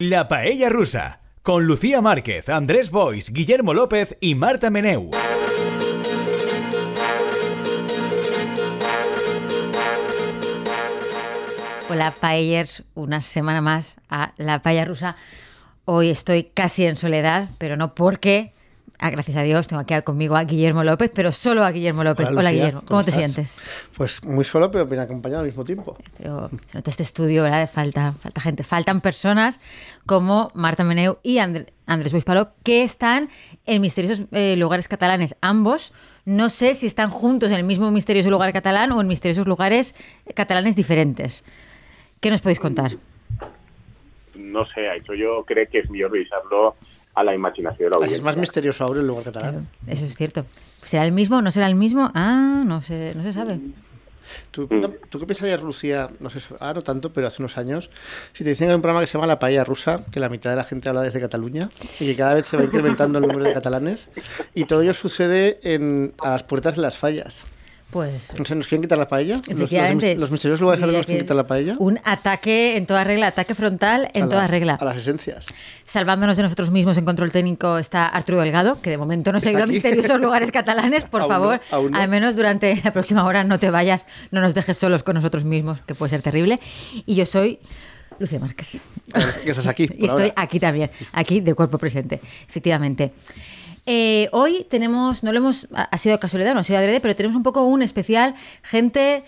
La Paella Rusa, con Lucía Márquez, Andrés Bois, Guillermo López y Marta Meneu. Hola Paellers, una semana más a La Paella Rusa. Hoy estoy casi en soledad, pero no porque Ah, gracias a Dios, tengo aquí conmigo a Guillermo López, pero solo a Guillermo López. Hola, Guillermo, ¿cómo, te sientes? Pues muy solo, pero bien acompañado al mismo tiempo. Pero nota este estudio, ¿verdad? Falta, falta gente, faltan personas como Marta Meneu y Andrés Boispalop que están en misteriosos eh, lugares catalanes. Ambos, no sé si están juntos en el mismo misterioso lugar catalán o en misteriosos lugares catalanes diferentes. ¿Qué nos podéis contar? No sé, eso yo creo que es mejor revisarlo a la imaginación de la Es más misterioso ahora el lugar catalán. eso es cierto. ¿Será el mismo? ¿No será el mismo? Ah, no se, no se sabe. ¿Tú, ¿Tú, qué pensarías, Lucía? No sé, ahora no tanto, pero hace unos años, si te dicen que hay un programa que se llama La Paella Rusa, que la mitad de la gente habla desde Cataluña y que cada vez se va incrementando el número de catalanes, y todo ello sucede en, a las puertas de las fallas. Pues. ¿Nos quieren quitar la paella? Efectivamente. ¿Los, misteriosos lugares nos quieren quitar la paella? Un ataque en toda regla, ataque frontal en toda regla. A las esencias. Salvándonos de nosotros mismos en control técnico está Arturo Delgado, que de momento no se ha ido a misteriosos lugares catalanes. Por favor, al menos durante la próxima hora no te vayas, no nos dejes solos con nosotros mismos, que puede ser terrible. Y yo soy. Lucía Márquez. Que estás aquí. y estoy aquí también, aquí de cuerpo presente, efectivamente. Eh, hoy tenemos, no lo hemos, ha sido casualidad, no ha sido adrede, pero tenemos un poco un especial, gente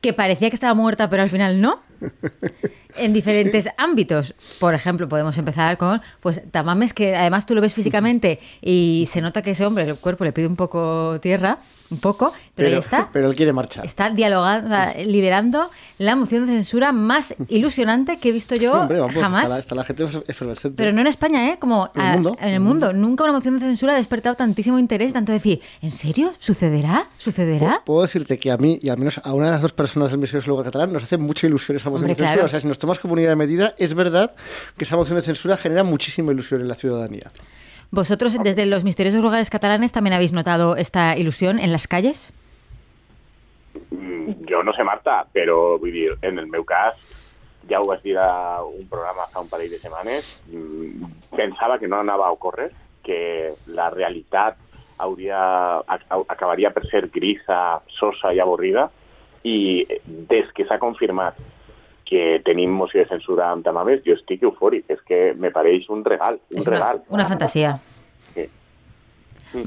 que parecía que estaba muerta, pero al final no. en diferentes ámbitos. Por ejemplo, podemos empezar con pues Tamames, que además tú lo ves físicamente y se nota que ese hombre, el cuerpo le pide un poco tierra, un poco, pero, ahí está. Pero él quiere marchar. Está dialogando, liderando la moción de censura más ilusionante que he visto yo jamás. Está la, gente efervescente. Pero no en España, ¿eh? Como en el mundo. En el mundo. Nunca una moción de censura ha despertado tantísimo interés, tanto decir, ¿en serio? ¿Sucederá? ¿Sucederá? Puedo decirte que a mí y al menos a una de las dos personas del Ministerio de Lugar Catalán nos hace mucha ilusión esa moción de censura. O sea, si nos tomamos comunidad de medida, es verdad que esa moción de censura genera muchísima ilusión en la ciudadanía. ¿Vosotros desde los misteriosos lugares catalanes también habéis notado esta ilusión en las calles? Mm, yo no sé, Marta, pero vivir en el meu cas ja ho vas dir a un programa fa un parell de setmanes, mm, pensava que no anava a ocórrer, que la realitat hauria, acabaria per ser grisa, sosa i avorrida, i des que s'ha confirmat que tenim moció de censura amb Tamames, jo estic eufòric, és que me pareix un regal, un es regal. Una, una fantasía. Sí. Sí.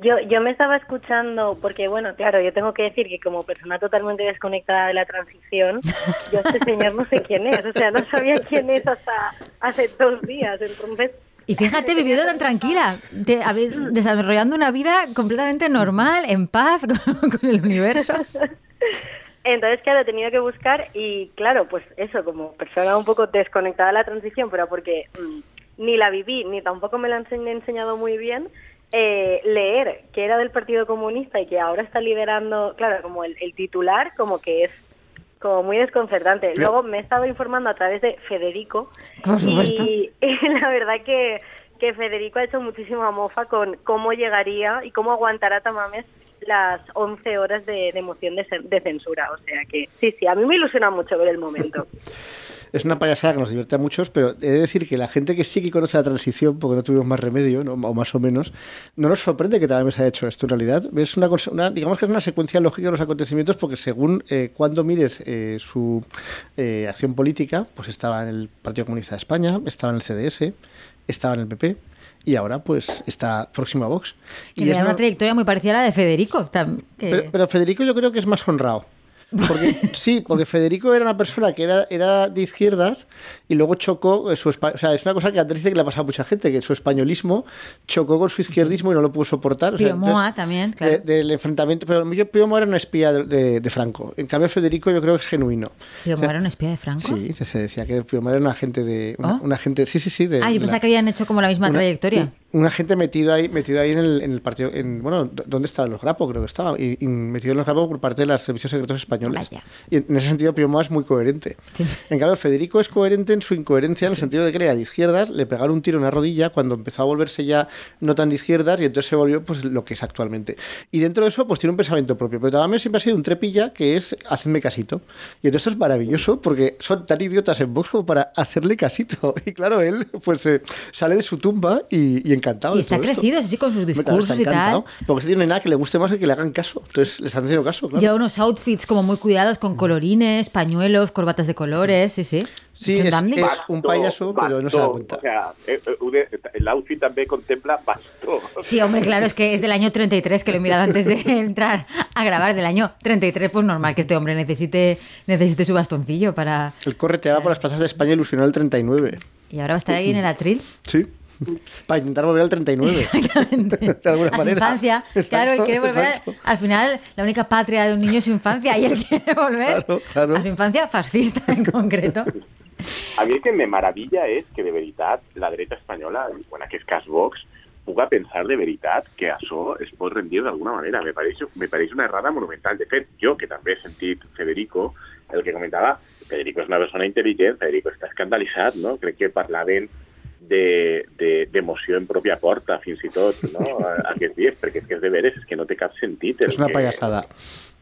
Yo, yo me estaba escuchando, porque bueno, claro, yo tengo que decir que como persona totalmente desconectada de la transición, yo este señor no sé quién es, o sea, no sabía quién es hasta hace dos días, entonces... Y fíjate, viviendo tan tranquila, desarrollando una vida completamente normal, en paz con, con el universo. Entonces, claro, he tenido que buscar y, claro, pues eso, como persona un poco desconectada de la transición, pero porque mm, ni la viví, ni tampoco me la han enseñado muy bien, eh, leer que era del Partido Comunista y que ahora está liderando, claro, como el, titular, como que es como muy desconcertante. Luego me he estado informando a través de Federico y, y, la verdad que, que Federico ha hecho muchísima mofa con cómo llegaría y cómo aguantará Tamames las 11 horas de, de moción de, censura. O sea que sí, sí, a mí me ilusiona mucho ver el momento. es una payasada que nos divierte a muchos, pero he de decir que la gente que sí que conoce la transición, porque no tuvimos más remedio, o más o menos, no nos sorprende que también se haya hecho esto. En realidad, es una, digamos que es una secuencia lógica de los acontecimientos, porque según eh, cuando mires eh, su eh, acción política, pues estaba en el Partido Comunista de España, estaba en el CDS, estaba en el PP, y ahora pues está próximo a Vox. y tiene una trayectoria muy parecida a la de Federico. pero, Federico yo creo que es más honrado. Porque, sí, porque Federico era una persona que era, era de izquierdas y luego chocó su O sea, es una cosa que dice que le ha pasado a mucha gente, que su españolismo chocó con su izquierdismo y no lo pudo soportar. Pío Moa también, claro. del enfrentamiento. Pero yo, Pío Moa era una espía de, de, Franco. En cambio, Federico yo creo que es genuino. ¿Pío Moa era una espía de Franco? Sí, se decía que Pío Moa era un agente de. Una, ¿Oh? gente. Sí, sí, sí. ah, yo pensaba que habían hecho como la misma trayectoria. una gente metido ahí, metido ahí en el, en el partido, en, bueno, ¿dónde estaban los Grapo? Creo que estaba, y, y metido en los Grapo por parte de los servicios secretos españoles. Vaya. Y en ese sentido Pío Moa es muy coherente. Sí. En cambio, Federico es coherente en su incoherencia, en el sentido de que era de izquierdas, le pegaron un tiro en la rodilla cuando empezó a volverse ya no tan de izquierdas y entonces se volvió pues lo que es actualmente. Y dentro de eso, pues tiene un pensamiento propio. Pero también siempre ha sido un trepilla que es hacedme casito. Y entonces esto es maravilloso porque son tan idiotas en Vox como para hacerle casito. Y claro, él pues eh, sale de su tumba y, y encantado. Y de está todo esto. crecido, sí, con sus Hombre, claro, discursos está y tal. Porque no hay nada que le guste más que que le hagan caso. Entonces les están haciendo caso, claro. Lleva unos outfits como muy cuidados con colorines, pañuelos, corbatas de colores, sí, sí. Sí, es- un payaso, pero no se da cuenta. O sea, eh, eh, el outfit també contempla bastó. Sí, hombre, claro, es que es del año 33, que lo he mirado antes de entrar a grabar, del año 33, pues normal que este hombre necesite, necesite su bastoncillo para... El correteaba por las plazas de España ilusionó el 39. Y ahora va a estar ahí en el atril. Sí. Para intentar volver al 39. de alguna a su manera. infancia. claro, él Exacto, quiere volver. exacto. al final, la única patria de un niño es su infancia y él quiere volver Claro, claro. a su infancia fascista en concreto. A mi el que me maravilla és que de veritat la dreta espanyola, en aquest cas Vox, puga pensar de veritat que això es pot rendir d'alguna manera. Me pareix, me pareix una errada monumental. De fet, jo, que també he sentit Federico, el que comentava, Federico és una persona intel·ligent, Federico està escandalitzat, no? Crec que parlaven de- de- de, en pròpia porta, fins i tot, no? A- aquests dies, perquè és que és de veres, és que no té cap sentit. Es una que- payasada.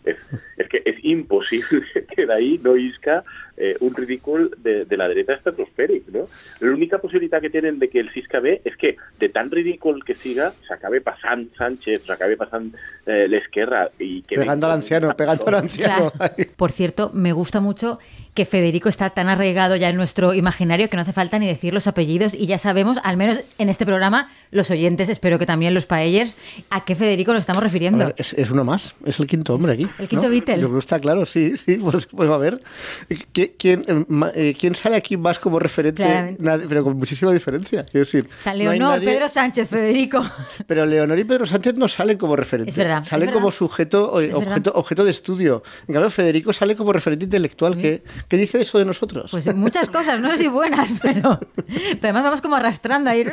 es, es que es imposible que d'ahí no isca eh, un ridícul de, de la dreta estratosfèric, no? L'única possibilitat que tenen de que el sisca bé és que de tan ridícul que siga s'acabe passant Sánchez, s'acabe passant eh, l'esquerra i que Pegando al anciano, pegando al anciano. Claro. Por cierto, me gusta mucho que Federico está tan arraigado ya en nuestro imaginario que no hace falta ni decir los apellidos y ya sabemos, al menos en este programa, los oyentes, espero que también los paellers, a qué Federico nos estamos refiriendo. ver, es, es uno más, es el quinto hombre aquí. El quinto ¿no? Beatle. Yo creo que está claro, sí, sí, pues, pues a ver. ¿Qui- ¿Quién, eh, eh, quién sale aquí más como referente? Nadie, pero con muchísima diferencia. Quiero decir, San no Leonor, nadie- Pedro Sánchez, Federico. Pero Leonor y Pedro Sánchez no salen como referentes. Es verdad, es Salen verdad. como sujeto, verdad. objeto, objeto de estudio. En cambio, Federico sale como referente intelectual. ¿Qué, ¿Qué dice eso de nosotros? Pues muchas cosas, no sé si buenas, pero, pero además vamos como arrastrando ahí. "Eh,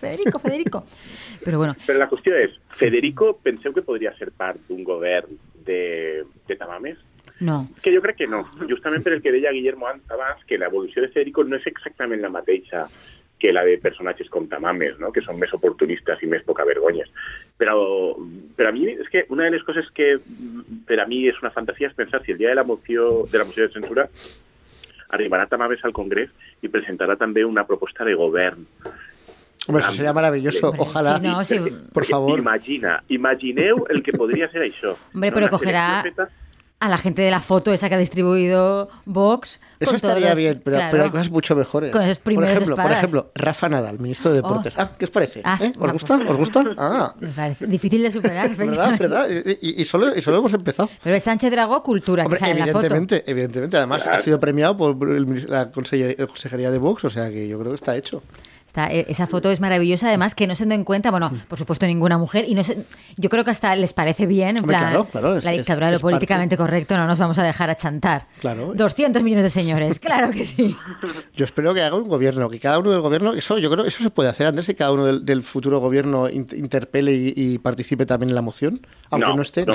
Federico, Federico. Pero bueno, Però la qüestió és, Federico penseu que podria ser part d'un govern de, de Tamames? no. És que jo crec que no, justament per el que deia Guillermo an- abans, que l'evolució de Federico no és exactament la mateixa que la de personatges com Tamames, no? que són més oportunistes i més poca vergonyes. Però per a mi és que una de les coses que per a mi és una fantasia és pensar si el dia de la moció de, la moció de censura arribarà Tamames al Congrés i presentarà també una proposta de govern. Hombre, eso sería maravilloso. Ojalá. sí, no, sí. Por favor. Imagina, imagineu el que podria ser això. Hombre, pero cogerá a la gente de la foto esa que ha distribuido Vox. Eso estaría los- bien, pero, claro. pero hay cosas mucho mejores. Con esos por ejemplo, por ejemplo, Rafa Nadal, ministro de Deportes. Oh. Ah, ¿qué os parece? Ah, ¿Eh? ¿Os gusta? ¿Os gusta? Ah, Me parece difícil de superar, ¿verdad? ¿verdad? Y, solo, y solo hemos empezado. Pero es Sánchez Dragó Cultura, Hombre, que sale en la foto. evidentemente, evidentemente. Además, Claro. ha sido premiado por el la consejería de Vox, o sea que yo creo que está hecho. Está- e- esa foto es maravillosa, además que no se den cuenta, bueno, por supuesto ninguna mujer, y no se- yo creo que hasta les parece bien, en Hombre, plan, claro, claro, es- la es- dictadura de lo es parte. políticamente correcto, no nos vamos a dejar achantar. Claro. 200 millones de señores, claro que sí. Yo espero que haga un gobierno, que cada uno del gobierno, eso yo creo eso se puede hacer, Andrés, que cada uno del, del futuro gobierno in- interpele y, y participe también en la moción, aunque no, esté. No,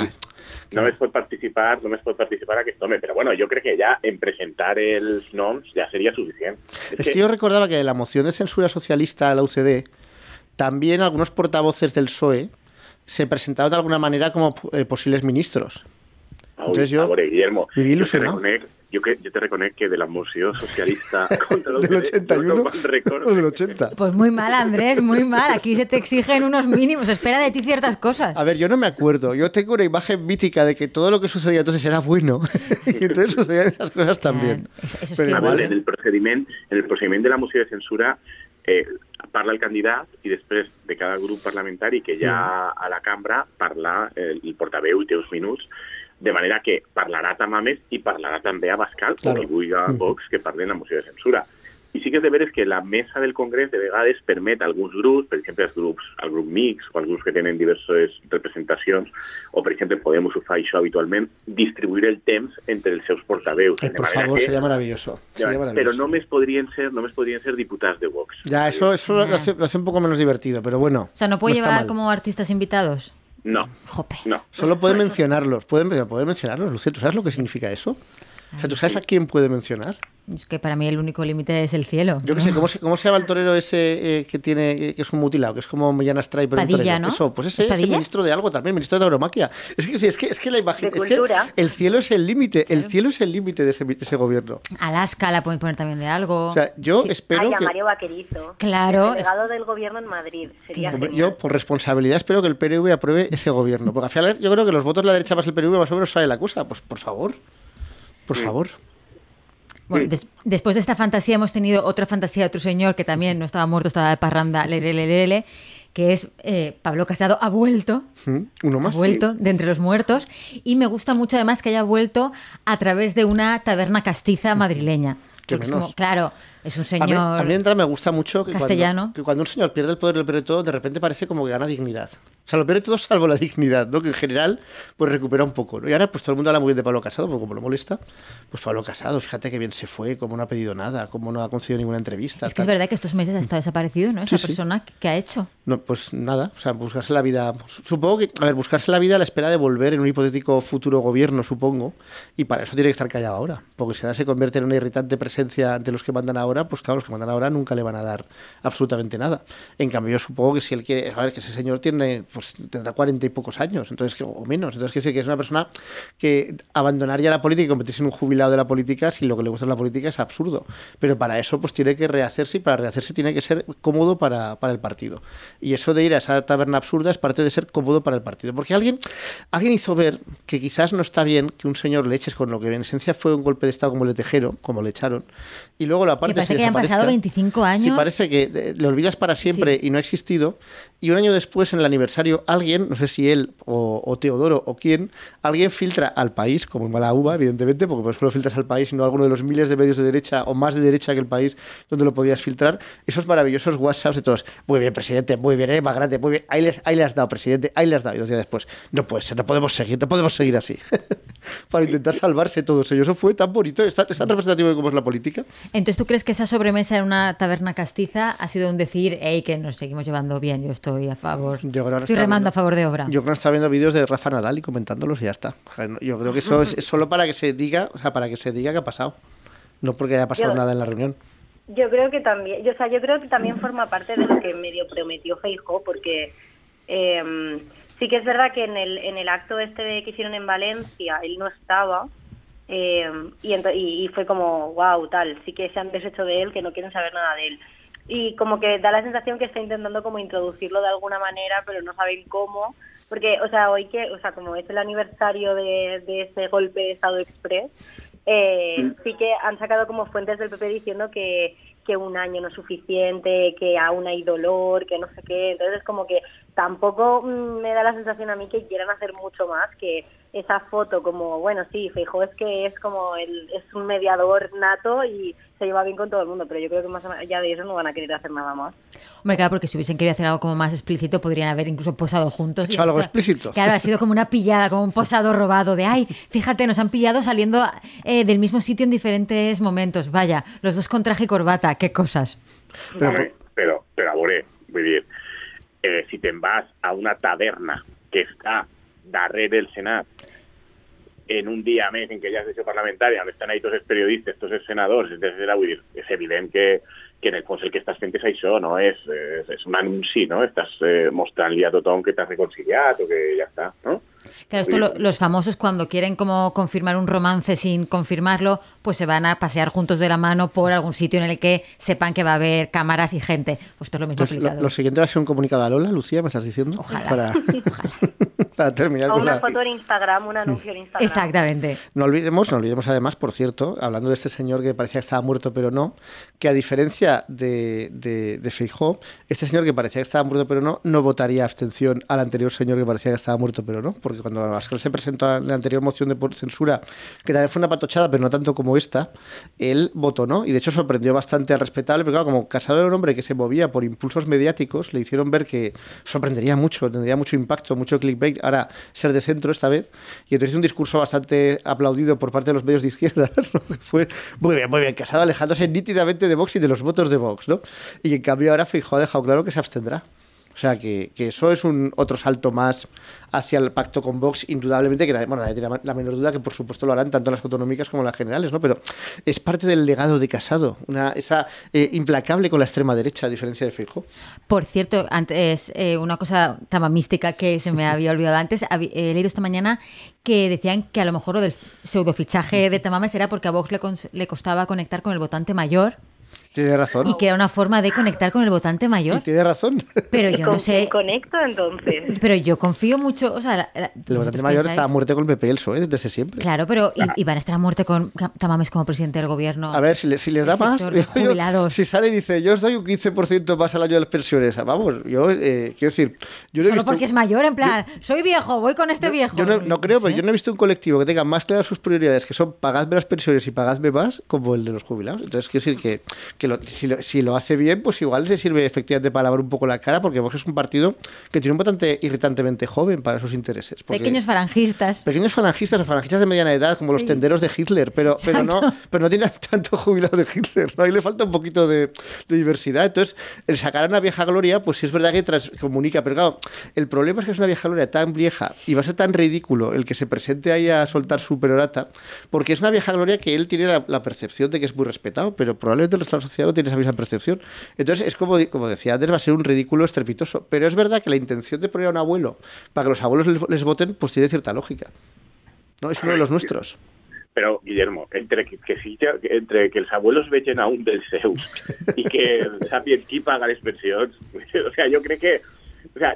nah. només pot participar, només pot participar aquest home, però bueno, jo crec que ja en presentar els noms ja seria suficient. Es que yo recordaba que la moción de censura socialista a la UCD, también algunos portavoces del PSOE se presentaron de alguna manera como eh, posibles ministros. Entonces yo a veure, Guillermo, viví ilusionado. jo, que, jo te reconec que de la moció socialista contra Del 81 no me'n recordo. o del 80. Pues muy mal, Andrés, muy mal. Aquí se te exigen unos mínimos, espera de ti ciertas cosas. A ver, yo no me acuerdo. Yo tengo una imagen mítica de que todo lo que sucedía entonces era bueno. y entonces sucedían esas cosas también. Eso- esos Pero igual, ¿eh? en el procediment, en el procediment de la moció de censura eh, parla el candidat i després de cada grup parlamentari que hi ha a la cambra parla el, el portaveu i té uns minuts de manera que parlarà Tamames i parlarà també a Bascal Claro. o qui vulgui a Vox que parli en la moció de censura. i sí que és de veres que la mesa del Congrés de vegades permet a alguns grups, per exemple els grups, el grup mix o els grups que tenen diverses representacions, o per exemple Podemos ho fa això habitualment, distribuir el temps entre els seus portaveus. Ay, por favor, que- sería maravilloso. Pero maravilloso. només podrien ser, només podrien ser diputats de Vox. Ya, eso, eso lo, hace, lo hace un poco menos divertido, pero bueno. O sea, ¿no puede llevar mal. como artistas invitados? No, Jope. no. Solo puede mencionarlos. Pueden puede mencionarlos, Lucía. ¿Tú sabes lo que significa eso? O sea, ¿tú sabes a quién puede mencionar? Es que para mí el único límite es el cielo. Yo qué sé, ¿cómo se, ¿cómo se llama el torero ese eh, que tiene eh, que es un mutilado, que es como Millán Astray, pero un Padilla, torero? ¿no? Eso, pues ese ¿Es es el ministro de algo también, ministro de tauromaquia. Es que, sí, es que, es que la imagen. De es que cultura. el cielo es el límite, el cielo es el límite de ese, de ese gobierno. Alaska la pueden poner también de algo. O sea, yo Sí. espero Ay, a que. Mario Vaquerizo. Claro, El delegado del gobierno en Madrid. Sería genial. yo, por responsabilidad, espero que el PNV apruebe ese gobierno. Porque al final, yo creo que los votos de la derecha más el PNV más o menos sale la cosa. Pues por favor. Por favor. Bueno, des- después de esta fantasía hemos tenido otra fantasía de otro señor que también no estaba muerto, estaba de parranda, lere, lere, que es eh, Pablo Casado, ha vuelto. Uno ha más. vuelto de entre los muertos y me gusta mucho además que haya vuelto a través de una taberna castiza madrileña. Como, claro, es un A mí, señor... a mí de entrada me gusta mucho que Castellano. Cuando, que cuando un señor pierde el poder, lo pierde todo, de repente parece como que gana dignidad. O sea, lo pierde todo salvo la dignidad, ¿no? Que en general, pues recupera un poco. ¿no? Y ahora, pues todo el mundo habla muy bien de Pablo Casado, porque como lo molesta, pues Pablo Casado, fíjate que bien se fue, como no ha pedido nada, como no ha concedido ninguna entrevista. es que es verdad que estos meses ha estado desaparecido, ¿no? Esa Sí, sí. persona que ha hecho. No, pues nada, o sea, buscarse la vida. Supongo que, a ver, buscarse la vida a la espera de volver en un hipotético futuro gobierno, supongo, y para eso tiene que estar callado ahora, porque si ahora se convierte en una irritante presencia ante los que mandan ahora, pues claro, los que mandan ahora nunca le van a dar absolutamente nada. En cambio, yo supongo que si él quiere, a ver, que ese señor tiene, pues tendrá cuarenta y pocos años, entonces o menos, entonces que sí, que es una persona que abandonaría la política y convertirse en un jubilado de la política si lo que le gusta es la política es absurdo. Pero para eso, pues tiene que rehacerse y para rehacerse tiene que ser cómodo para, para el partido. Y eso de ir a esa taberna absurda es parte de ser cómodo para el partido. Porque alguien, alguien hizo ver que quizás no está bien que un señor le eches con lo que en esencia fue un golpe de Estado como el de Tejero, como le echaron, y luego la parte parece que hayan pasado 25 años. Sí, parece que eh, le olvidas para siempre Sí. y no ha existido. Y un año después, en el aniversario, alguien, no sé si él o, o Teodoro o quién, alguien filtra al país, como en mala uva, evidentemente, porque por eso lo filtras al país y no a alguno de los miles de medios de derecha o más de derecha que el país donde lo podías filtrar, esos maravillosos WhatsApps de todos. Muy bien, presidente, muy bien, eh, más grande, muy bien. Ahí, les, ahí le has dado, presidente, ahí le has dado. Y dos días después, no puede ser, no podemos seguir, no podemos seguir así. para intentar salvarse todos ellos. Eso fue tan bonito, es tan, es tan representativo de cómo es la política. Entonces, ¿tú crees que esa sobremesa en una taberna castiza ha sido un decir, hey, que nos seguimos llevando bien, yo estoy a favor? Yo creo que estoy remando viendo- a favor de obra. Yo creo que está viendo vídeos de Rafa Nadal y comentándolos y ya está. Yo creo que eso es, es solo para que se diga, o sea, para que se diga que ha pasado. No porque haya pasado Yo- nada en la reunión. Yo creo que también, yo, o sea, yo creo que también forma parte de lo que medio prometió Feijó, porque eh, sí que es verdad que en el, en el acto este que hicieron en Valencia él no estaba eh, y, ento- y, y fue como, wow, tal, sí que se han deshecho de él, que no quieren saber nada de él. Y como que da la sensación que está intentando como introducirlo de alguna manera, pero no saben cómo. Porque, o sea, hoy que, o sea, como es el aniversario de, de ese golpe de Estado Express, eh, sí que han sacado como fuentes del PP diciendo que, que un año no es suficiente, que aún hay dolor, que no sé qué. Entonces, como que tampoco mm, me da la sensación a mí que quieran hacer mucho más que esa foto como, bueno, sí, Feijóo es que es como el, es un mediador nato y se lleva bien con todo el mundo, pero yo creo que más allá de eso no van a querer hacer nada más. Hombre, claro, porque si hubiesen querido hacer algo como más explícito, podrían haber incluso posado juntos. Hecho algo esto- explícito. Claro, ha sido como una pillada, como un posado robado de, ay, fíjate, nos han pillado saliendo eh, del mismo sitio en diferentes momentos. Vaya, los dos con traje y corbata, qué cosas. Pero, a veure, vull dir, eh, si te'n vas a una taverna que està darrere del Senat en un dia més en què hi ha sessió parlamentària, on estan ahí tots els periodistes, tots els senadors, etcètera, vull dir, és evident que, que en el fons el que estàs fent és això, no? És, és, és un anunci, no? Estàs eh, mostrant-li a tothom que t'has reconciliat o que ja està, no? Claro, esto lo- los famosos cuando quieren como confirmar un romance sin confirmarlo, pues se van a pasear juntos de la mano por algún sitio en el que sepan que va a haber cámaras y gente. Pues esto es lo mismo pues, lo, aplicado. lo siguiente va a ser un comunicado a Lola, Lucía, ¿me estás diciendo? Ojalá, Para, ojalá. Para terminar O con una la... foto en Instagram, un anuncio en Instagram. Exactamente. No olvidemos, no olvidemos además, por cierto, hablando de este señor que parecía que estaba muerto pero no, que a diferencia de, de, de Feijó, este señor que parecía que estaba muerto pero no, no votaría abstención al anterior señor que parecía que estaba muerto pero no, porque cuando Abascal se presentó en la anterior moción de por- censura, que también fue una patochada, pero no tanto como esta, él votó no, y de hecho sorprendió bastante al respetable, pero claro, como Casado era un hombre que se movía por impulsos mediáticos, le hicieron ver que sorprendería mucho, tendría mucho impacto, mucho clickbait, ser de centro esta vez, y entonces hizo un discurso bastante aplaudido por parte de los medios de izquierdas, ¿no? fue muy bien, muy bien, Casado alejándose nítidamente de Vox y de los votos de Vox, ¿no? Y en cambio ahora Feijóo ha dejado claro que se abstendrá. O sea, que, que eso es un otro salto más hacia el pacto con Vox, indudablemente, que bueno, nadie tiene la- menor duda que por supuesto lo harán tanto las autonómicas como las generales, ¿no? Pero es parte del legado de Casado, una, esa eh, implacable con la extrema derecha, a diferencia de Feijóo. Por cierto, antes eh, una cosa tan mística que se me había olvidado antes, he leído esta mañana que decían que a lo mejor lo del pseudofichaje de Tamames era porque a Vox le, le costaba conectar con el votante mayor Tiene razón. y que era una forma de conectar con el votante Y mayor. tiene razón. Pero yo ¿Con no sé, quién conecto entonces? pero yo confío mucho, o sea, la- la- El votante ¿vosotros mayor pensáis? está a muerte con el PP y el PSOE desde siempre. Claro, pero y, y van a estar a muerte con Tamames como presidente del gobierno. A ver, si, le- si les da más, yo- jubilados. si sale y dice, yo os doy un 15% más al año de las pensiones, vamos, yo eh, quiero decir, yo no he Solo visto- porque es mayor, en plan, soy viejo, voy con este viejo. Yo no, no creo, sé. pero yo no he visto un colectivo que tenga más claras sus prioridades, que son pagadme las pensiones y pagadme más, como el de los jubilados. Entonces, quiero decir que, que lo- si, lo, si lo hace bien, pues igual se sirve efectivamente para lavar un poco la cara, porque Vox es un partido que tiene un votante irritantemente joven para sus intereses. Pequeños farangistas. Pequeños falangistas o falangistas de mediana edad, como los tenderos de Hitler, pero, pero, no, pero no tiene tanto jubilado de Hitler, ¿no? Ahí le falta un poquito de, de diversidad. Entonces, el sacar a una vieja gloria, pues sí es verdad que trans- comunica, pero claro, el problema es que es una vieja gloria tan vieja y va a ser tan ridículo el que se presente ahí a soltar su perorata, porque es una vieja gloria que él tiene la, la percepción de que es muy respetado, pero probablemente la sociedad no tiene esa misma percepción. Entonces, es como, como decía antes, va a ser un ridículo estrepitoso. Pero es verdad que la intención de poner a un abuelo para que los abuelos les, les voten, pues tiene cierta lógica. No, es uno de los nuestros. Però, Guillermo, entre que, que, sí, entre que els abuelos vegen a un dels seus i que sàpien qui paga les pensions, o sea, jo crec que... O sea,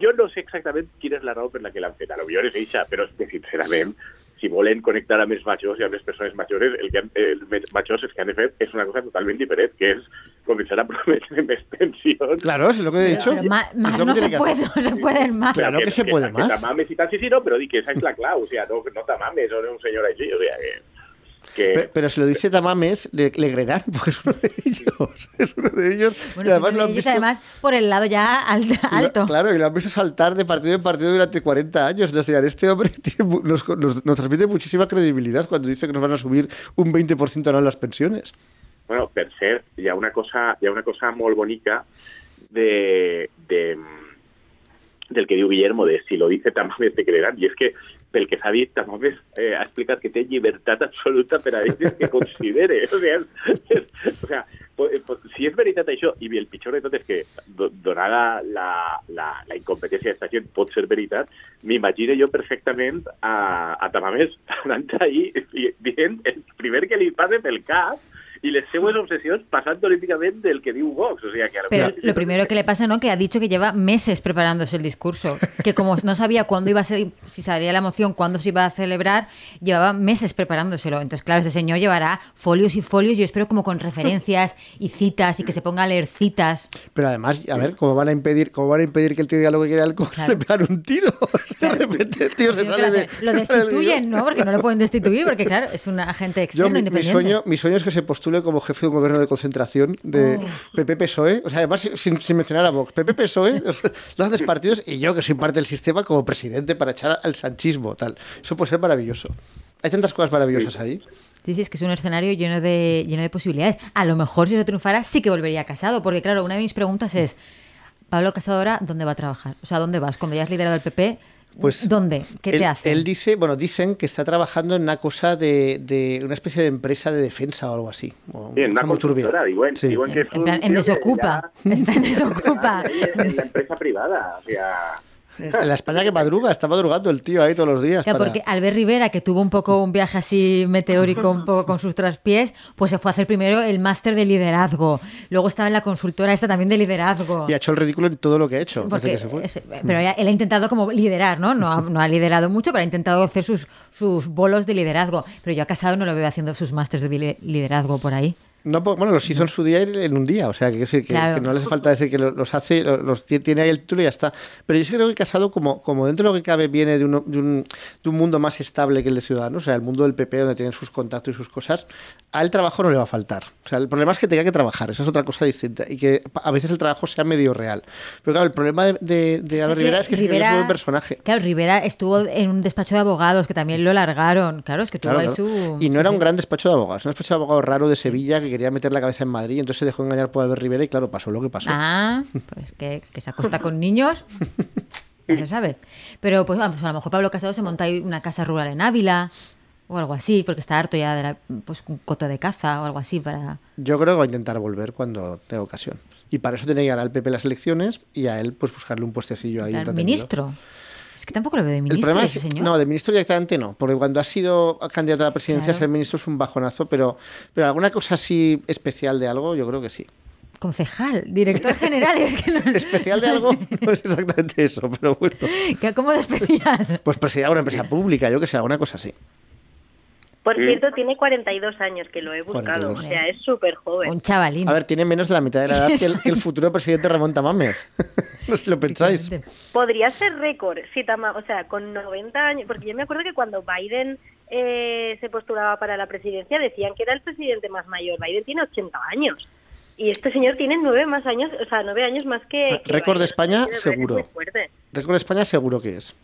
jo no sé exactament quina és la raó per la que l'han fet. A lo millor és eixa, però és que, sincerament, si volen connectar amb els majors i amb les persones majores, el que han, els majors el que han de fer és una cosa totalment diferent, que és començar a prometre més pensions. Claro, es lo que he dicho. Pero ma- Es más que no se que puede, no se pueden más. Claro que se puede más. Que t'amames i tal, sí, sí, no, però dic que esa és la clau, o sea, no, no t'amames, o un senyor així, o sea, que... que Pe- Pero si lo dice Tamames, le, le creerán, porque es uno de ellos. Es uno de ellos. Bueno, y además lo han ellos visto. además por el lado ya al- y lo- alto. claro, y lo han visto saltar de partido en partido durante 40 años. Entonces, dirán, este hombre tiene nos, nos- nos transmite muchísima credibilidad cuando dice que nos van a subir un 20% anual las pensiones. Bueno, per cert, hi ha una cosa, hi ha una cosa molt bonica de, de, del que diu Guillermo, de si lo dice Tamames te creerán, i és que pel que s'ha dit, Tamames eh, ha que té llibertat absoluta per a dir el que considere. O sea, és, és, o sea po- eh, po- si és veritat això, el pitjor de tot és que, do- donada la, la, la incompetència d'esta gent, pot ser veritat, m'imagino jo perfectament a, a Tamames anant ahí i dient el primer que li passe pel cap y les seues obsesiones pasando olímpicamente del que diu Vox. O sea, que lo Pero mejor- lo primero que le pasa, ¿no? Que ha dicho que lleva meses preparándose el discurso. Que como no sabía cuándo iba a ser, si salía la moción, cuándo se iba a celebrar, llevaba meses preparándoselo. Entonces, claro, ese señor llevará folios y folios, yo espero como con referencias y citas y que se ponga a leer citas. Pero además, a ver, ¿cómo van a impedir, cómo van a impedir que el tío diga lo que quiere al? Claro. Le pegan un tiro. De repente el tío se Pues, sale de. lo se sale del destituyen. ¿no? Porque no lo pueden destituir, porque claro, es un agente externo mi, mi independiente. sueño, mi sueño es que se postule como jefe de un gobierno de concentración de PP PSOE, o sea, además sin, sin mencionar a Vox, PP PSOE, los dos partidos y yo que soy parte del sistema como presidente para echar al sanchismo, tal. Eso puede ser maravilloso. Hay tantas cosas maravillosas ahí. Sí, sí, es que es un escenario lleno de, lleno de posibilidades. A lo mejor si eso triunfara sí que volvería casado, porque claro, una de mis preguntas es, Pablo Casado ahora, ¿dónde va a trabajar? O sea, ¿dónde vas? Cuando ya has liderado el PP, Pues ¿dónde? ¿Qué él, te hace? Él dice, bueno, dicen que está trabajando en una cosa de, de una especie de empresa de defensa o algo así. o Sí, en una consultora, diuen, Sí. que En- en plan, en desocupa. ya- Está en desocupa. en la empresa privada, o sea... En la España que madruga, está madrugando el tío ahí todos los días. Para- porque Albert Rivera, que tuvo un poco un viaje así meteórico, un poco con sus traspiés, pues se fue a hacer primero el máster de liderazgo. Luego estaba en la consultora esta también de liderazgo. Y ha hecho el ridículo en todo lo que ha hecho Porque desde que se fue. es- pero él ha intentado como liderar, ¿no? No ha, no ha liderado mucho, pero ha intentado hacer sus, sus bolos de liderazgo. Pero yo a Casado no lo veo haciendo sus másters de li- liderazgo por ahí. No, bueno, los hizo en su día en un día, o sea, que, que, Claro. que no le hace falta decir que lo- los hace, lo- los, ti- tiene ahí el título y ya está. Pero yo sí creo que Casado, como, como dentro de lo que cabe, viene de, uno- de, un, de un mundo más estable que el de Ciudadanos, o sea, el mundo del PP, donde tienen sus contactos y sus cosas, al trabajo no le va a faltar. O sea, el problema es que tenga que trabajar, eso es otra cosa distinta, y que a veces el trabajo sea medio real. Pero claro, el problema de, de, de Rivera es que Rivera- es un personaje. Claro, Rivera estuvo en un despacho de abogados que también lo largaron. Claro, es que tuvo Claro, ahí claro. su. Y no sí, era sí. un gran despacho de abogados, un despacho de abogados raro de Sevilla que quería meter la cabeza en Madrid, entonces se dejó engañar por Albert Rivera y claro, pasó lo que pasó. Ah, pues que, que se acuesta con niños. Ya se sabe. Pero pues a lo mejor Pablo Casado se monta ahí una casa rural en Ávila o algo así, porque está harto ya de la, pues un coto de caza o algo así para. Yo creo que va a intentar volver cuando tenga ocasión. Y para eso tiene que ganar al PP las elecciones y a él pues buscarle un puestecillo ahí. Entretenido. ministro. Es que tampoco lo veo de El ministro problema ese es señor. no, de ministro directamente no, porque cuando ha sido candidato a la presidencia Claro. ser ministro es un bajonazo, pero, pero alguna cosa así especial de algo, yo creo que sí. Concejal, director general, es que no. Especial de algo, no es exactamente eso, pero bueno. ¿Qué- ¿Cómo de especial? Pues presidir una empresa pública, yo que sé, alguna cosa así. Por cierto, tiene 42 años, que lo he buscado. 42. O sea, es súper joven. Un chavalín. A ver, tiene menos de la mitad de la edad que el, que el futuro presidente Ramón Tamames. no sé si lo pensáis. Podría ser récord, si Tama, o sea, con 90 años, porque yo me acuerdo que cuando Biden eh, se postulaba para la presidencia decían que era el presidente más mayor. Biden tiene 80 años. Y este señor tiene nueve más años, o sea, nueve años más que... que Récord de. España, seguro. Récord de España seguro que es.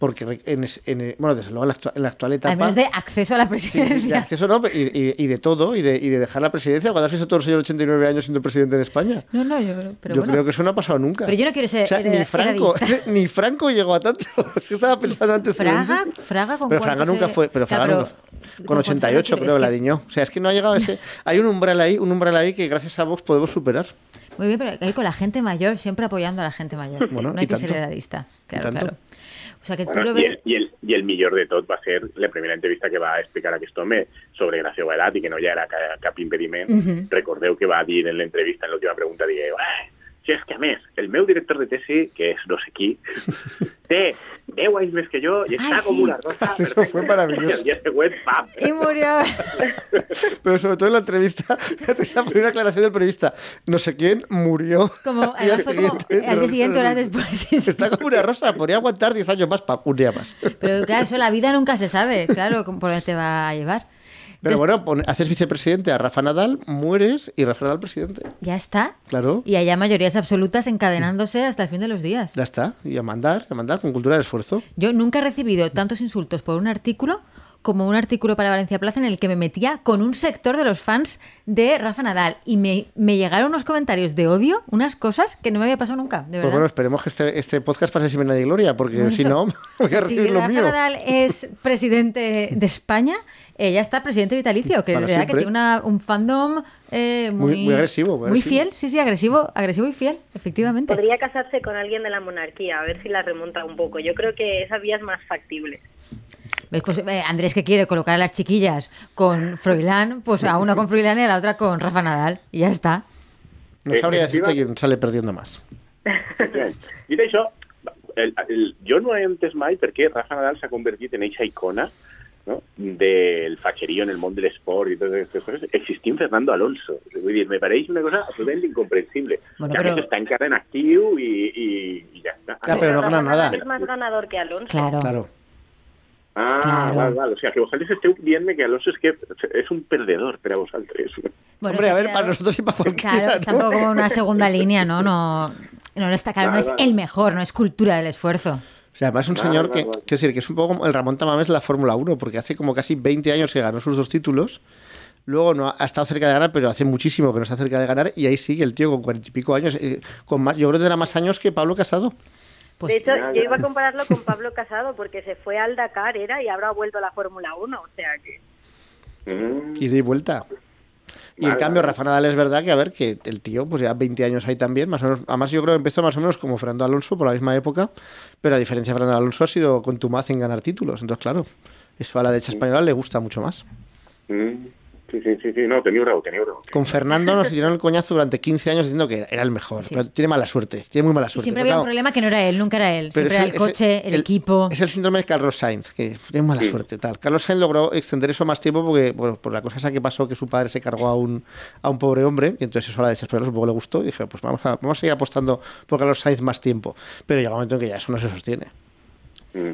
Porque en, en- bueno, desde luego en la, actua- en la actual etapa... Al menos de acceso a la Sí, sí, presidencia. de acceso no, y, y- y de todo, y de, y de dejar la presidencia. Cuando has visto todo el señor 89 años siendo presidente en España. No, no, yo, pero yo bueno. creo que eso no ha pasado nunca. Pero yo no quiero ser O sea, ni Franco, ni Franco llegó a tanto. Es que estaba pensando antes. Fraga, Fraga con Pero Fraga nunca se- fue, pero Fraga nunca- ¿con Con cuánto se 88 retiró? creo la que- diñó. O sea, es que no ha llegado a ese... Hay un umbral ahí, un umbral ahí que gracias a Vox podemos superar. Muy bien, pero ahí con la gente mayor, siempre apoyando a la gente mayor. Bueno, no hay que ser edadista. Claro, claro. O sea que tú lo ves. el, i, el, I el millor de tot va ser la primera entrevista que va explicar aquest home sobre seva edat i que no hi era ca- cap impediment. Mhm. Recordeu que va dir en l'entrevista, en l'última pregunta, digueu, eh, si és que a més, el meu director de tesi, que és no sé qui, té 10 anys més que jo i està Ai, com sí. una rosa. Eso fue perfecta. maravilloso. I el dia següent, pam. Y murió. Pero sobre todo en la entrevista, esa primera aclaración del periodista, no sé quién murió. Como, además fue como al día siguiente, horas después. Está como una rosa, podría aguantar 10 años más, pa, un día más. Pero claro, eso la vida nunca se sabe, claro, cómo- por dónde te va a llevar. Pero bueno, pon- haces vicepresidente a Rafa Nadal, mueres y Rafa Nadal presidente. Ya está. Claro, Y haya mayorías absolutas encadenándose hasta el fin de los días. ya está. Y a mandar, a mandar con cultura de esfuerzo. Yo nunca he recibido tantos insultos por un artículo como un artículo para Valencia Plaza en el que me metía con un sector de los fans de Rafa Nadal y me, me llegaron unos comentarios de odio, unas cosas que no me había pasado nunca, de Pues bueno, esperemos que este, este podcast pase sin pena de gloria, porque Bueno, si no, voy a si Rafa mío. Nadal es presidente de España, eh, ya está presidente vitalicio, que de Para verdad que tiene una- un fandom eh, muy, Muy- muy agresivo, muy agresivo. fiel, sí, sí, agresivo, agresivo y fiel, efectivamente. Podría casarse con alguien de la monarquía, a ver si la remonta un poco. Yo creo que esa vía es más factible. ¿Ves? Pues eh, Andrés que quiere colocar a las chiquillas con Froilán, pues a una con Froilán y a la otra con Rafa Nadal. Y ya está. No Eh, sabría encima- decirte quién sale perdiendo más. El, el, jo no he entès mai per què Rafa Nadal s'ha convertit en eixa icona no? del fatxerío en el món de l'esport i totes aquestes coses, existint Fernando Alonso. Me pareix una cosa absolutament incomprensible. Bueno, està encara en actiu i, i, i ja està. Ya, pero no gana nada. Es más ganador que Alonso. Claro. Claro. Ah, Claro. val, val. O sigui, que vosaltres esteu dient que Alonso és que és un perdedor per a vosaltres. Bueno, Hombre, a ver, quedado- para nosotros y para cualquiera. Claro, ¿no? está un poco como una segunda línea, ¿no? No, no está claro, no Vale, es vale. el mejor, no es cultura del esfuerzo. Sea, además es un señor que, vale. quiero decir, que es un poco como el Ramón Tamames de la Fórmula 1, porque hace como casi 20 años que ganó sus dos títulos. Luego no ha, estado cerca de ganar, pero hace muchísimo que no está cerca de ganar. Y ahí sigue el tío con cuarenta y pico años. eh, con más, yo creo que tendrá más años que Pablo Casado. Pues de hecho, yo iba a compararlo con Pablo Casado porque se fue al Dakar, era, y ahora ha vuelto a la Fórmula 1. O sea que. Mm. Y de vuelta. Y en cambio. Rafa Nadal es verdad que, a ver, que el tío, pues ya 20 años ahí también, más o menos, además yo creo que empezó más o menos como Fernando Alonso por la misma época, pero a diferencia de Fernando Alonso ha sido contumaz en ganar títulos. Entonces, claro, eso a la derecha española le gusta mucho más. Mm, Sí, sí, sí, sí, no, tenía raó, tenía. Con Fernando nos dieron el coñazo durante 15 años diciendo que era el mejor, Sí. pero tiene mala suerte, tiene muy mala Y suerte. siempre había un problema que no era él, nunca era él. Siempre es era el coche, el, equipo. Es el síndrome de Carlos Sainz, que tiene mala suerte. tal. Carlos Sainz logró extender eso más tiempo porque bueno, por la cosa esa que pasó que su padre se cargó a un, a un pobre hombre y entonces eso a la desesperada un poco le gustó y dije, pues vamos a, vamos a seguir apostando por Carlos Sainz más tiempo. Pero llega un momento en que ya eso no se sostiene. Mm.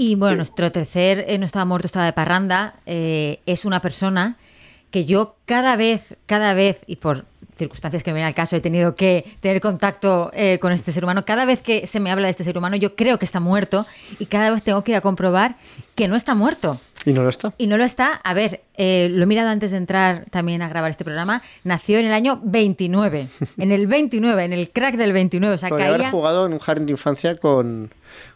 Y bueno, Sí. nuestro tercer eh, no estaba muerto, estaba de parranda, eh, es una persona que yo cada vez, cada vez, y por circunstancias que me vienen al caso, he tenido que tener contacto eh, con este ser humano, cada vez que se me habla de este ser humano, yo creo que está muerto y cada vez tengo que ir a comprobar que no está muerto. Y no lo está. Y no lo está. A ver, eh, lo he mirado antes de entrar también a grabar este programa. Nació en el año 29. En el 29, en el crack del 29. O sea, haber jugado en un jardín de infancia con,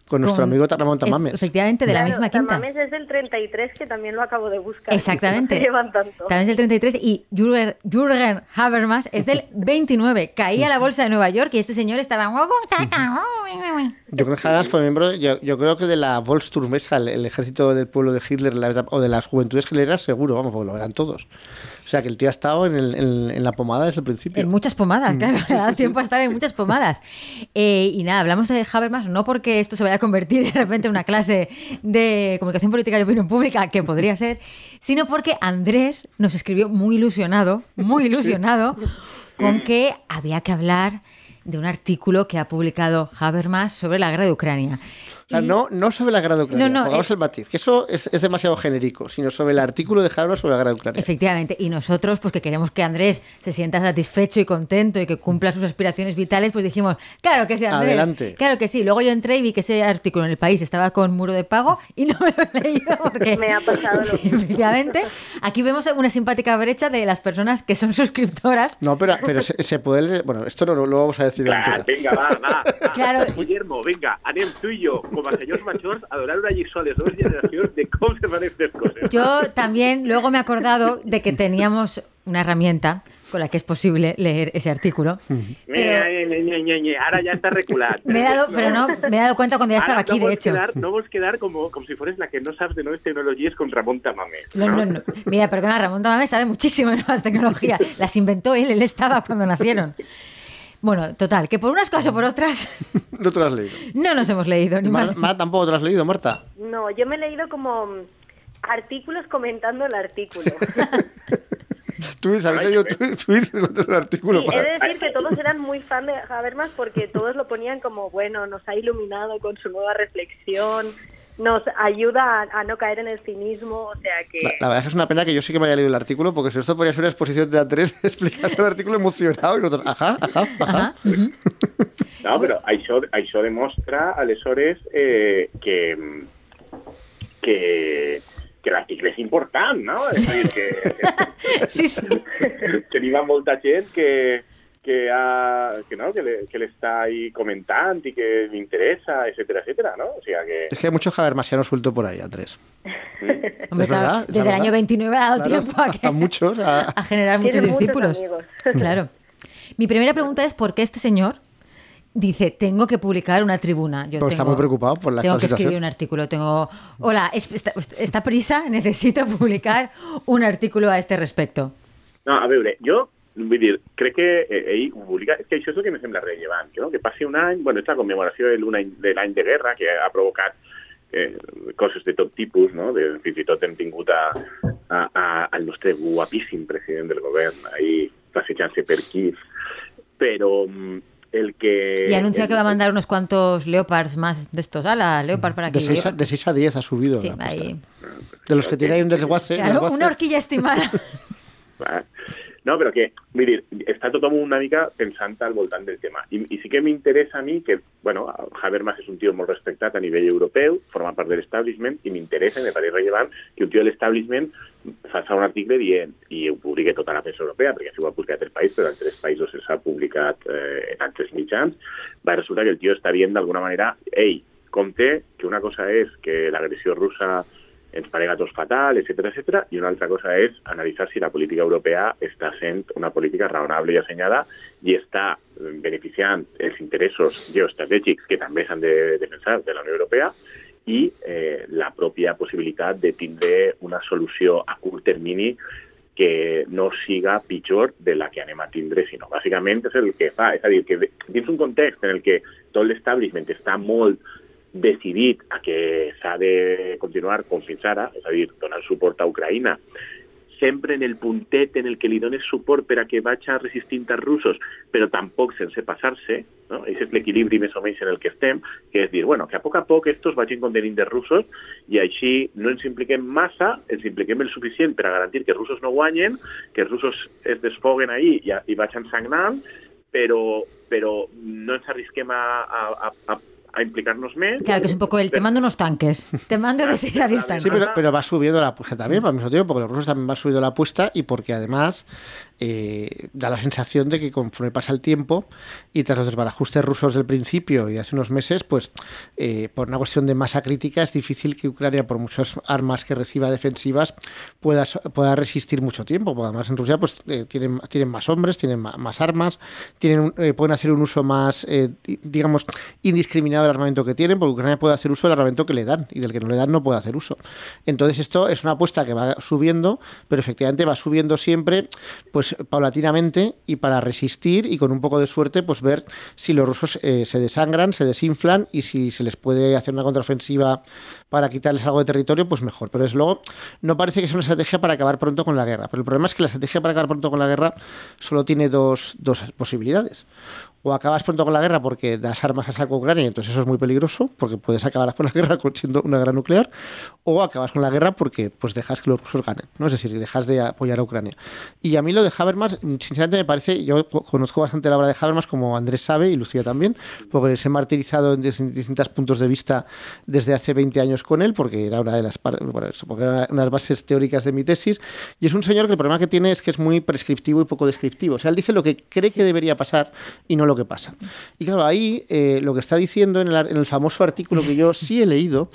con nuestro con- amigo Ramón Tamames. Efectivamente, de la Claro, misma quinta. Tamames es del 33, que también lo acabo de buscar. Exactamente. No llevan tanto. También es del 33 y Jürgen, Jürgen Habermas es del 29. Caía la bolsa de Nueva York y este señor estaba... Yo creo que Haras fue miembro, yo, yo creo que de la Volksturmesa, el, el ejército del pueblo de Hitler la o de las juventudes hitleras, seguro, vamos, porque lo eran todos. O sea que el tío ha estado en, el- en- en la pomada desde el principio. En muchas pomadas, claro, le da tiempo a estar en muchas pomadas. Eh, y nada, hablamos de Habermas no porque esto se vaya a convertir de repente en una clase de comunicación política y opinión pública, que podría ser, sino porque Andrés nos escribió muy ilusionado, muy ilusionado, con que había que hablar de un artículo que ha publicado Habermas sobre la guerra de Ucrania. Sea, Y- no, no sobre la guerra de Ucrania, No, no, pongamos eh, el matiz, que eso es, es demasiado genérico, sino sobre el artículo de Habermas sobre la guerra de Ucrania. Efectivamente, y nosotros, pues que queremos que Andrés se sienta satisfecho y contento y que cumpla sus aspiraciones vitales, pues dijimos, claro que sí, Andrés. Adelante. Claro que sí. Luego yo entré y vi que ese artículo en el país estaba con muro de pago y no me lo he leído porque. Me ha pasado lo mismo. Efectivamente. Aquí vemos una simpática brecha de las personas que son suscriptoras. No, pero, pero se, se puede leer- Bueno, esto no, no lo vamos a decir Clar, entero. vinga, va, va, va. Claro. Guillermo, vinga, anem tu i jo, com a senyors majors, a donar una lliçó a les dues generacions de com se fan aquestes coses. Yo también luego me he acordado de que teníamos una herramienta con la que es posible leer ese artículo. Pero Ara ja està reculat. me he dado, pero no, me he dado cuenta cuando ya estaba Ara aquí, no de hecho. Quedar, no vols quedar como, como si fueres la que no sabes de nuevas tecnologías con Ramón Tamames. No, no, no. Mira, perdona, Ramón Tamames sabe muchísimo de nuevas tecnologías. Las inventó él, él estaba cuando nacieron. Bueno, total, que por unas cosas o por otras No te lo has leído. no nos hemos leído ni Mar- tampoco te lo has leído, Marta. No, yo me he leído como mm, artículos comentando el artículo. Tú sabes tweets con el artículo. Sí, para- he de decir que todos eran muy fan de Habermas porque todos lo ponían como, bueno, nos ha iluminado con su nueva reflexión, nos ayuda a, a no caer en el cinismo, o sea que... La, la verdad es que es una pena que yo sí que me haya leído el artículo, porque si esto podría ser una exposición de A3 explicando el artículo emocionado y nosotros, ajá, ajá, ajá. No, però això, això demostra, aleshores, eh, que, que, que l'article és important, no? És a dir, que, Sí, sí. que molta gent que, que, ha, que, no, que, le, que l'està ahí comentant i que li interessa, etcétera, etcétera, no? O sea que... Es que hay mucho Habermasiano suelto por ahí, A3. Hombre, Es claro, verdad, es desde el verdad. año 29 ha dado Claro, tiempo a, que- a muchos, a- a generar muchos discípulos. Claro. Mi primera pregunta es ¿por qué este señor dice tengo que publicar una tribuna? Yo Pues está tengo- muy preocupado por la Tengo que escribir un artículo. Tengo, hola, es- esta, esta prisa, necesito publicar un artículo a este respecto. No, a veure, jo vull dir, crec que eh, ell ho publica, és que això és el que me sembla rellevant, no? que passi un any, bueno, la commemoració de l'un any- de l'any de guerra, que ha provocat eh, coses de tot tipus, no? de, fins i tot hem tingut a, a, a, al nostre guapíssim president del govern ahí passejant-se per Kiev, però mm, el que... Y anuncia el- que va a mandar unos cuantos leopards más de estos. ¡Hala, leopard para aquí! De 6 a, de seis a 10 ha subido. Sí, la ahí. De los que tiene ahí un desguace. Claro, desguace. una horquilla estimada. No, però que, vull dir, està tothom una mica pensant al voltant del tema. I, i sí que m'interessa a mi que, bueno, Habermas és un tio molt respectat a nivell europeu, forma part de l'establishment, i m'interessa, i me pareix rellevant, que un tio de l'establishment faci un article dient, i ho publiqui tota la premsa europea, perquè així ho ha publicat el país, però en altres països s'ha publicat eh, en altres mitjans, va resultar que el tio està dient d'alguna manera, ei, compte que una cosa és que l'agressió russa ens parega tots fatal, etc etc. i una altra cosa és analitzar si la política europea està sent una política raonable i assenyada i està beneficiant els interessos geoestratègics que també s'han de defensar de la Unió Europea i eh, la pròpia possibilitat de tindre una solució a curt termini que no siga pitjor de la que anem a tindre, sinó bàsicament és el que fa. És a dir, que dins un context en el que tot l'establishment està molt decidit a que s'ha de continuar com fins ara, és a dir, donar suport a Ucraïna, sempre en el puntet en el que li dones suport per a que vaig a resistint als russos, però tampoc sense passar-se, no? Aquest és l'equilibri més o menys en el que estem, que és dir, bueno, que a poc a poc estos vagin contenint de russos i així no ens impliquem massa, ens impliquem el suficient per a garantir que els russos no guanyen, que els russos es desfoguen ahir i, i vagin sagnant, però, però no ens arrisquem a, a, a, a implicarnos más. Claro, que es un poco el te mando unos tanques, te mando de seguir a tanques. Sí, pero, pero, va subiendo la apuesta también, al mismo tiempo, porque los rusos también van subiendo la apuesta y porque además eh, da la sensación de que conforme pasa el tiempo y tras los desbarajustes rusos del principio y hace unos meses, pues eh, por una cuestión de masa crítica es difícil que Ucrania, por muchas armas que reciba defensivas, pueda, pueda resistir mucho tiempo. Porque además en Rusia pues eh, tienen, tienen más hombres, tienen más, armas, tienen pueden hacer un uso más, digamos, indiscriminado del armamento que tienen, porque Ucrania puede hacer uso del armamento que le dan y del que no le dan no puede hacer uso. Entonces esto es una apuesta que va subiendo, pero efectivamente va subiendo siempre, pues paulatinamente y para resistir y con un poco de suerte pues ver si los rusos eh, se desangran, se desinflan y si se les puede hacer una contraofensiva para quitarles algo de territorio, pues mejor. Pero desde luego no parece que sea una estrategia para acabar pronto con la guerra. Pero el problema es que la estrategia para acabar pronto con la guerra solo tiene dos, dos posibilidades o acabas pronto con la guerra porque das armas a saco a Ucrania y entonces eso es muy peligroso porque puedes acabar con la guerra siendo una guerra nuclear o acabas con la guerra porque pues dejas que los rusos ganen, ¿no? Es decir, dejas de apoyar a Ucrania. Y a mí lo de Habermas, sinceramente me parece, yo conozco bastante la obra de Habermas como Andrés sabe y Lucía también, porque se he martirizado en distintos puntos de vista desde hace 20 años con él porque era una de las las bases teóricas de mi tesis y es un señor que el problema que tiene es que es muy prescriptivo y poco descriptivo. O sea, él dice lo que cree que debería pasar y no lo que pasa. Y claro, ahí eh, lo que está diciendo en el, famoso artículo que yo sí he leído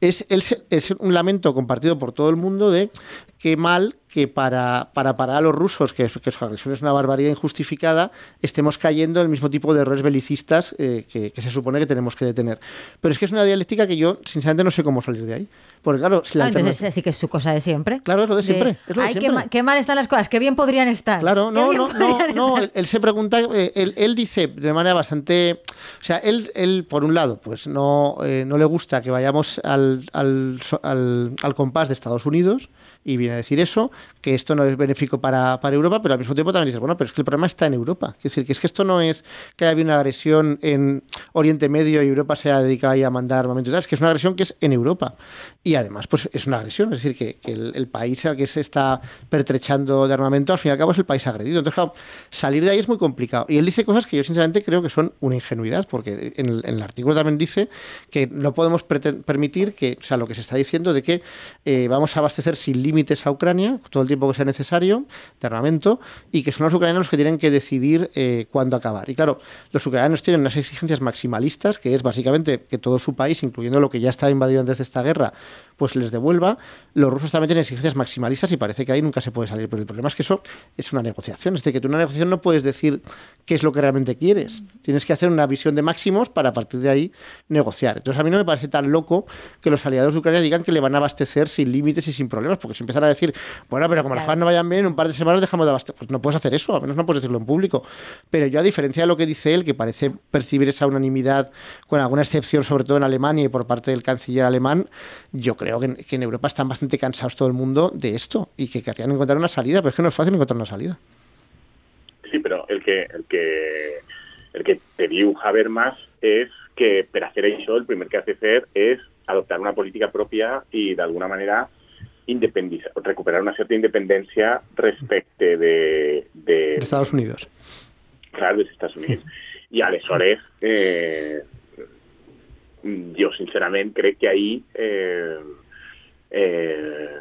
es, es un lamento compartido por todo el mundo de qué mal que para, para parar a los rusos, que, que su agresión es una barbaridad injustificada, estemos cayendo en el mismo tipo de errores belicistas eh, que, se supone que tenemos que detener. Pero es que es una dialéctica que yo, sinceramente, no sé cómo salir de ahí. Porque, claro, si la ah, entonces sí que es su cosa de siempre. Claro, es lo de siempre. Qué, mal están las cosas, qué bien podrían estar. Claro, no, no, no, él, se pregunta, eh, él, dice de manera bastante. O sea, él, él por un lado, pues no, eh, no le gusta que vayamos al, al, al, al compás de Estados Unidos y viene a decir eso, que esto no es benéfico para, Europa, pero al mismo tiempo también dice, bueno, pero es que el problema está en Europa. Es decir, que es que esto no es que haya habido una agresión en Oriente Medio y Europa se ha dedicado a mandar armamento y tal, es que es una agresión que es en Europa. Y además, pues es una agresión, es decir, que, el, país al que se está pertrechando de armamento, al fin y al cabo es el país agredido. Entonces, claro, salir de ahí es muy complicado. Y él dice cosas que yo sinceramente creo que son una ingenuidad, porque en el, artículo también dice que no podemos permitir que, o sea, lo que se está diciendo de que eh, vamos a abastecer sin límites a Ucrania todo el tiempo que sea necesario de armamento y que son los ucranianos los que tienen que decidir eh, cuándo acabar. Y claro, los ucranianos tienen unas exigencias maximalistas, que es básicamente que todo su país, incluyendo lo que ya estaba invadido antes de esta guerra, pues les devuelva. Los rusos también tienen exigencias maximalistas y parece que ahí nunca se puede salir. Pero el problema es que eso es una negociación. Es decir, que tú en una negociación no puedes decir qué es lo que realmente quieres. Tienes que hacer una visión de máximos para a partir de ahí negociar. Entonces a mí no me parece tan loco que los aliados de Ucrania digan que le van a abastecer sin límites y sin problemas, porque si empiezan a decir, bueno, pero como las cosas no vayan bien, en un par de semanas dejamos de abastecer. Pues no puedes hacer eso, a menos no puedes decirlo en público. Pero yo, a diferencia de lo que dice él, que parece percibir esa unanimidad, con alguna excepción, sobre todo en Alemania y por parte del canciller alemán, yo creo que, que en Europa están bastante cansados todo el mundo de esto y que querrían encontrar una salida, pero es que no es fácil encontrar una salida. Sí, pero el que el que el que te diu más es que para hacer eso el primer que hace hacer es adoptar una política propia y de alguna manera independizar, recuperar una cierta independencia respecto de, de, Estados Unidos. Claro, de Estados Unidos. Y aleshores eh, yo sinceramente creo que ahí eh, eh,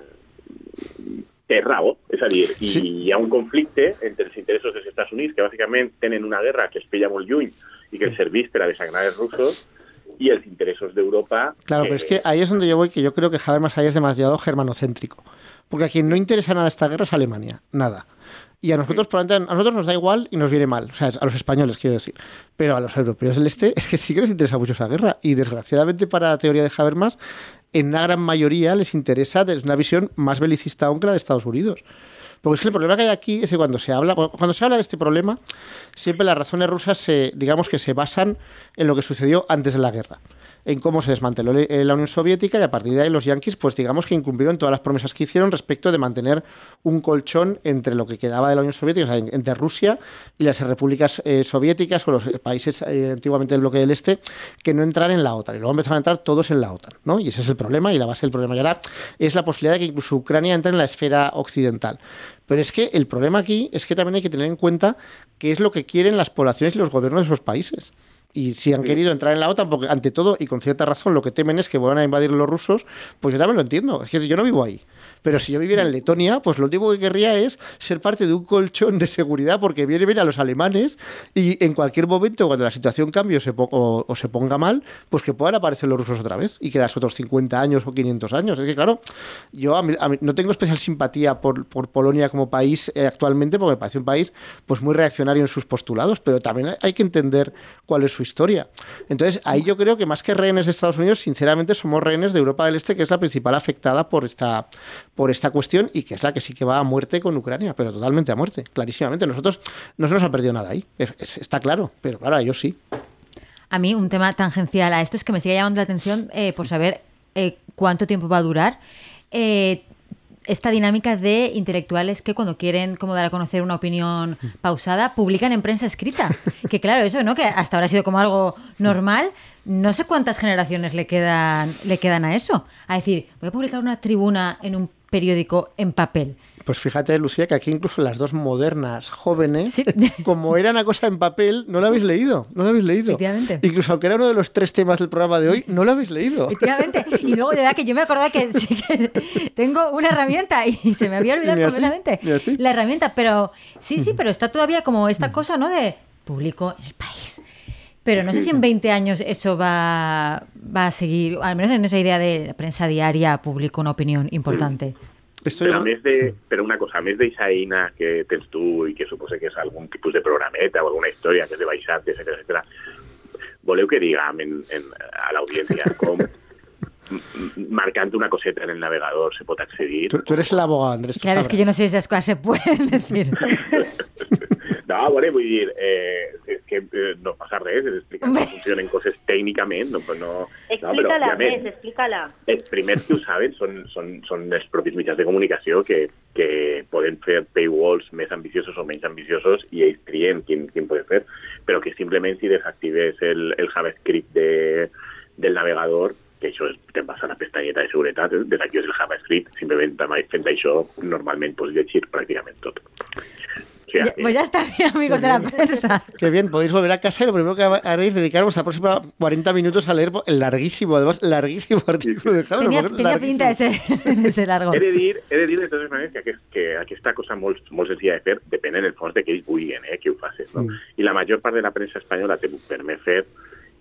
té raó, és a dir, i sí. hi ha un conflicte entre els interessos dels Estats Units, que bàsicament tenen una guerra que es pilla molt lluny i que els serveix per a desagnar els russos, y els interessos d'Europa... Claro, pero es que ahí es donde yo voy, que yo creo que Habermas ahí es demasiado germanocéntrico. Porque a quien no interesa nada esta guerra es Alemania, nada. Y a nosotros, probablemente, a nosotros nos da igual y nos viene mal, o sea, a los españoles quiero decir. Pero a los europeos del este es que sí que les interesa mucho esa guerra. Y desgraciadamente para la teoría de Habermas, en una gran mayoría les interesa desde una visión más belicista aún que la de Estados Unidos. Porque es que el problema que hay aquí es que cuando se habla, cuando se habla de este problema, siempre las razones rusas se, digamos que se basan en lo que sucedió antes de la guerra en cómo se desmanteló la Unión Soviética y a partir de ahí los yanquis, pues digamos que incumplieron todas las promesas que hicieron respecto de mantener un colchón entre lo que quedaba de la Unión Soviética, o sea, entre Rusia y las repúblicas eh, soviéticas o los países eh, antiguamente del bloque del Este que no entraran en la OTAN. Y luego empezaron a entrar todos en la OTAN, ¿no? Y ese es el problema y la base del problema. Y ahora es la posibilidad de que incluso Ucrania entre en la esfera occidental. Pero es que el problema aquí es que también hay que tener en cuenta qué es lo que quieren las poblaciones y los gobiernos de esos países y si han querido entrar en la OTAN, porque ante todo y con cierta razón lo que temen es que vuelvan a invadir los rusos, pues yo también lo entiendo. Es que yo no vivo ahí. Pero si yo viviera en Letonia, pues lo último que querría es ser parte de un colchón de seguridad porque viene bien a los alemanes y en cualquier momento, cuando la situación cambie o se, ponga mal, pues que puedan aparecer los rusos otra vez y quedas otros 50 años o 500 años. Es que, claro, yo no tengo especial simpatía por, por Polonia como país eh, actualmente porque me parece un país pues muy reaccionario en sus postulados, pero también hay que entender cuál es su historia. Entonces, ahí yo creo que más que rehenes de Estados Unidos, sinceramente somos rehenes de Europa del Este, que es la principal afectada por esta por esta cuestión y que es la que sí que va a muerte con Ucrania, pero totalmente a muerte, clarísimamente. Nosotros no se nos ha perdido nada ahí, está claro, pero claro, ellos sí. A mí un tema tangencial a esto es que me sigue llamando la atención eh, por saber eh, cuánto tiempo va a durar. Eh, esta dinámica de intelectuales que cuando quieren como dar a conocer una opinión pausada publican en prensa escrita. Que claro, eso, ¿no? Que hasta ahora ha sido como algo normal. No sé cuántas generaciones le quedan, le quedan a eso. A decir, voy a publicar una tribuna en un periódico en papel. Pues fíjate, Lucía, que aquí incluso las dos modernas jóvenes, como era una cosa en papel, no la habéis leído. No la habéis leído. Efectivamente. Incluso aunque era uno de los tres temas del programa de hoy, no lo habéis leído. Efectivamente. Y luego, de verdad, que yo me acordaba que, tengo una herramienta y se me había olvidado completamente la herramienta. Pero sí, sí, pero está todavía como esta cosa, ¿no? De público en el país. Pero no sé si en 20 años eso va, va a seguir, al menos en esa idea de la prensa diaria, público una opinión importante. Pero, a més de, pero una cosa, a més d'eixa eina que tens tu i que supose que és algun tipus de programeta o alguna història que és de baixar, etc etc. voleu que diguem en, en, a l'audiència com marcando una coseta en el navegador se pot accedir. Tú, tú eres el abogado, Andrés. Claro, es que yo no sé si esas cosas se pueden decir. no, bueno, vull dir, eh, és que eh, no passa res, és explicar com funcionen coses tècnicament. No, pues no, explícala no, però, més, explícala. Els primers que ho saben són, són, són els propis mitjans de comunicació que, que poden fer paywalls més ambiciosos o menys ambiciosos i ells trien quin, quin poden fer, però que simplement si desactives el, el JavaScript de, del navegador que això és, te'n vas a la pestanyeta de seguretat, eh? des d'aquí és el JavaScript, simplement fent això normalment pots llegir pràcticament tot. O sea, ya, pues ya está bien, amigos de la prensa. Qué bien, podéis volver a casa y lo primero que haréis dedicaros a próxima 40 minutos a leer el larguísimo, además, larguísimo artículo de Javier. Tenía, tenía pinta ese, ese largo. He de dir, he de, dir de totes maneres que, aquest, que aquesta cosa molt, molt senzilla de fer depèn en el fons de que ells vulguin eh, que ho facis. No? Mm. I la major part de la premsa espanyola te permet fer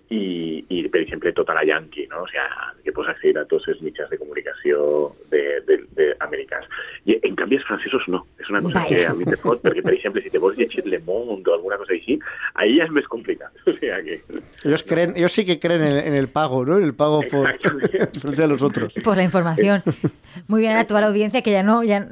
i, i per exemple tota la Yankee, no? o sigui, que pots accedir a tots els mitjans de comunicació d'americans. I en canvi els francesos no, és una cosa Vaya. que a mi te fot, perquè per exemple si te vols llegir Le Monde o alguna cosa així, ahí ja és més complicat. O sea que... ellos, creen, ellos sí que creen en, en el pago, ¿no? En el pago por frente a los otros. Por la información. Muy bien a toda la audiencia que ya no ya,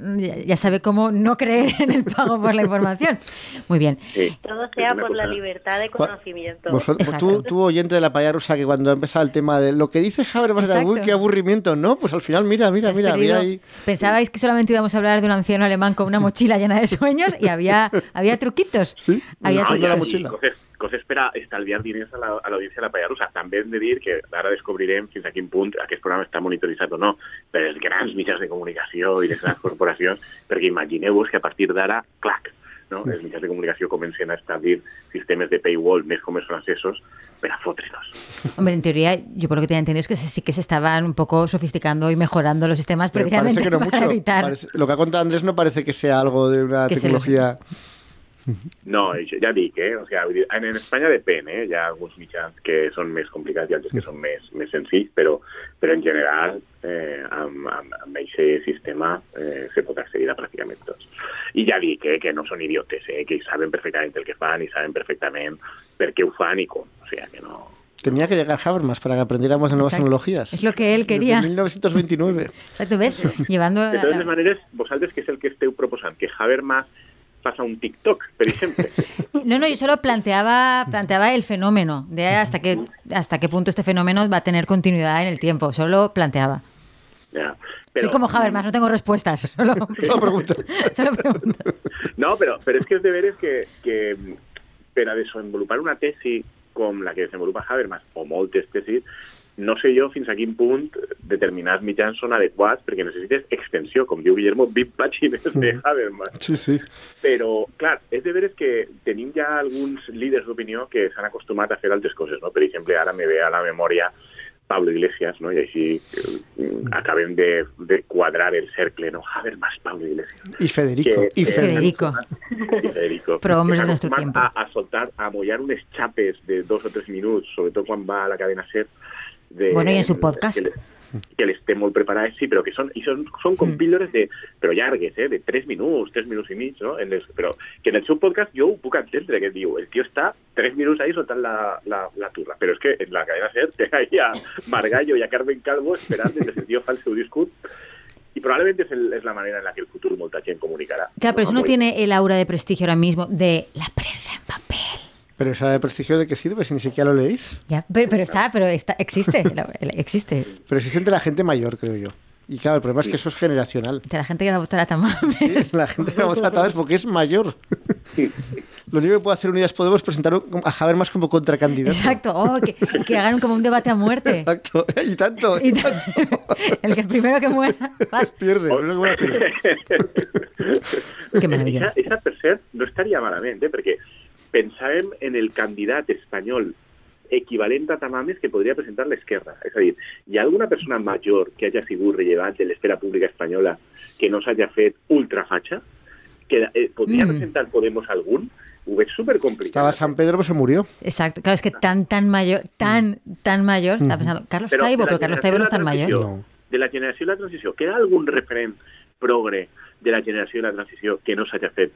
ya sabe cómo no creer en el pago por la información. Muy bien. Sí. Todo sea por la libertad de conocimiento. Vosotros, tú, tú oyente de la paya rusa que cuando ha empezado el tema de lo que dice Habermas, uy, qué aburrimiento, ¿no? Pues al final, mira, mira, mira, había ahí... Pensabais que solamente íbamos a hablar de un anciano alemán con una mochila llena de sueños y había, había truquitos. Sí, había no, truquitos. la mochila. Per a estalviar diners a l'audiència la, de la palla russa. També hem de dir que ara descobrirem fins a quin punt aquest programa està monitoritzat o no per els grans mitjans de comunicació i les grans corporacions, perquè imagineu-vos que a partir d'ara, clac, no? els mitjans de comunicació comencen a establir sistemes de paywall més com els francesos pero Hombre, en teoría, yo por lo que tenía entendido es que sí que se estaban un poco sofisticando y mejorando los sistemas precisamente que no para mucho. evitar... Parece, lo que ha contado Andrés no parece que sea algo de una que tecnología... No, ja dic, eh? O sigui, en, en Espanya depèn, eh? Hi ha alguns mitjans que són més complicats i altres que són més, més senzills, però, però en general eh, amb, amb, amb aquest sistema eh, se pot accedir a pràcticament tots. I ja dic eh, que no són idiotes, eh, que saben perfectament el que fan i saben perfectament per què ho fan i com. O sigui, que no, Tenía que llegar Habermas para que aprendiéramos de nuevas Exacto. tecnologías. Es lo que él quería. Desde 1929. Exacto, ¿ves? Llevando... De la- totes la- vosaltres què és el que esteu proposant? Que Habermas faça un TikTok, per exemple? No, no, yo solo planteaba, planteaba el fenómeno, de hasta qué, hasta qué punto este fenómeno va a tener continuidad en el tiempo. Solo planteaba. Soy como Habermas, no tengo respuestas. Solo, Solo pregunta. solo pregunto. No, però, però és que és de veres que, que per a desenvolupar una tesi com la que desenvolupa Habermas, o moltes tesis, no sé jo fins a quin punt determinats mitjans són adequats perquè necessites extensió, com diu Guillermo, 20 pàgines de Habermas. Sí, sí. Però, clar, és de veres que tenim ja alguns líders d'opinió que s'han acostumat a fer altres coses, no? Per exemple, ara me ve a la memòria Pablo Iglesias, no? I així eh, acabem de, de quadrar el cercle, no? Habermas, Pablo Iglesias. Y Federico. Que- y que- Federico. Y Federico. Però de nuestro tiempo. A, a soltar, a mollar unes xapes de dos o tres minuts, sobretot quan va a la cadena SER. De, Bueno, i en su podcast. Que, que les té molt preparades, sí, però que són, i són, són com Mm. de, però llargues, eh, de tres minuts, tres minuts i mig, no? En les, però que en el seu podcast jo ho puc entendre, que diu, el tio està tres minuts ahí soltant la, la, la turra, però és que en la cadena SER té ahí a Margallo i a Carmen Calvo esperant que el tio fa el seu discurs i probablement és, el, és la manera en la que el futur molta gent comunicarà. Claro, pero eso no Molt- tiene el aura de prestigio ahora mismo de la prensa en papel. Pero esa de prestigio de qué sirve si ni siquiera lo leéis. Ya, pero, pero está, pero está, existe, la- existe. Pero existe entre la gente mayor, creo yo. Y claro, el problema es que eso es generacional. De la gente que va a votar a Tamames. Sí, la gente que vamos a vez porque es mayor. Lo único que puede hacer Unidas Podemos es presentar un- a Habermas como contracandidato. Exacto, oh, que, que hagan como un debate a muerte. Exacto. Y tanto. Y tal- el que el primero que muera. vas. Pierde. el primero que muera pierde. Que meravellós. Esa, esa per cert no estaria malament, eh? perquè pensàvem en el candidat espanyol equivalent a Tamames que podria presentar l'esquerra. És a dir, hi ha alguna persona major que hagi sigut rellevant de l'esfera pública espanyola que no s'hagi fet ultrafatxa? Que eh, podria Mm. presentar Podemos algun? Ho veig supercomplicat. Estaba San Pedro, pues se murió. Exacto, claro, es que tan, tan mayor, tan, tan mayor, estaba pensando, Carlos Però Taibo, la pero Carlos Taibo no es tan la mayor. No. De la generació de la transició, queda algun referent progre de la generació de la transició que no s'hagi fet?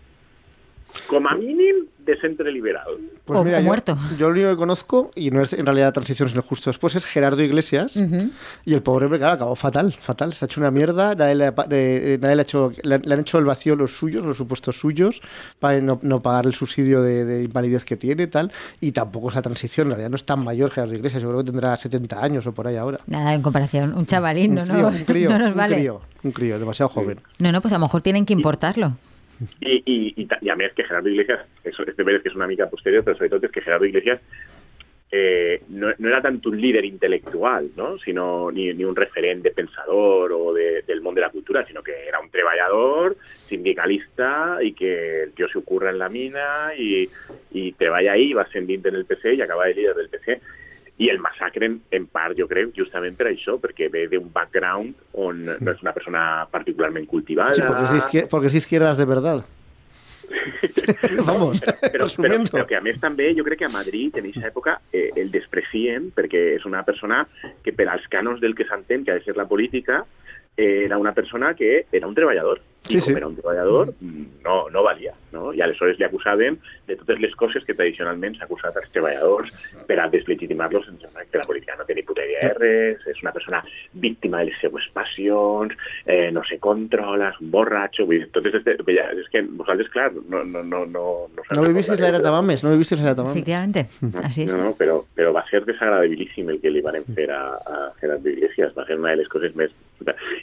Com a mínim de centre liberal. Pues O- mira, o yo, muerto. yo lo único que conozco, y no es en realidad transición, sino justo después, es Gerardo Iglesias. Y el pobre hombre, claro, acabó fatal, fatal. Se ha hecho una mierda, nadie le, ha pa- eh, nadie le ha hecho, le, han- le han hecho el vacío los suyos, los supuestos suyos, para no, no pagar el subsidio de, de invalidez que tiene tal. Y tampoco es la transición, en realidad no es tan mayor Gerardo Iglesias, yo creo que tendrá 70 años o por ahí ahora. Nada en comparación, un chavalín, no, un crío, nos- un crío, no nos un vale. crío, un crío, demasiado joven. No, no, pues a lo mejor tienen que importarlo. I, i, i, i a més que Gerardo Iglesias, és, és de que és una mica posterior, però sobretot és que Gerardo Iglesias eh, no, no era tant un líder intel·lectual, no? sinó ni, ni un referent de pensador o de, del món de la cultura, sinó que era un treballador, sindicalista, i que el tio s'ho curra en la mina i, i treballa ahí, va ascendint en el PC i acaba de líder del PC. I el massacren, en part, jo crec, justament per això, perquè ve d'un background on no és una persona particularment cultivada. Sí, porque es, de izquier- porque es izquierdas de verdad. Vamos, però, però, resumiendo. però que a més també jo crec que a Madrid en aquesta època eh, el desprecien perquè és una persona que per als cànons del que s'entén que ha de ser la política eh, era una persona que era un treballador i Sí, com sí. era un treballador mm, no, no valia no? i aleshores li acusaven de totes les coses que tradicionalment s'ha acusat als treballadors per a deslegitimar-los en general, que la política no té ni puta idea de res, és una persona víctima de les seues passions, eh, no se controla, és un borratxo, vull dir, totes este, ja, és que vosaltres, clar, no, no, no, no, no, No vivisteis la era Tamames, no vivisteis la era Tamames. Efectivamente, así es. no, no, però, però va ser desagradabilíssim el que li van fer a, a Gerard Iglesias. Va ser una de les coses més...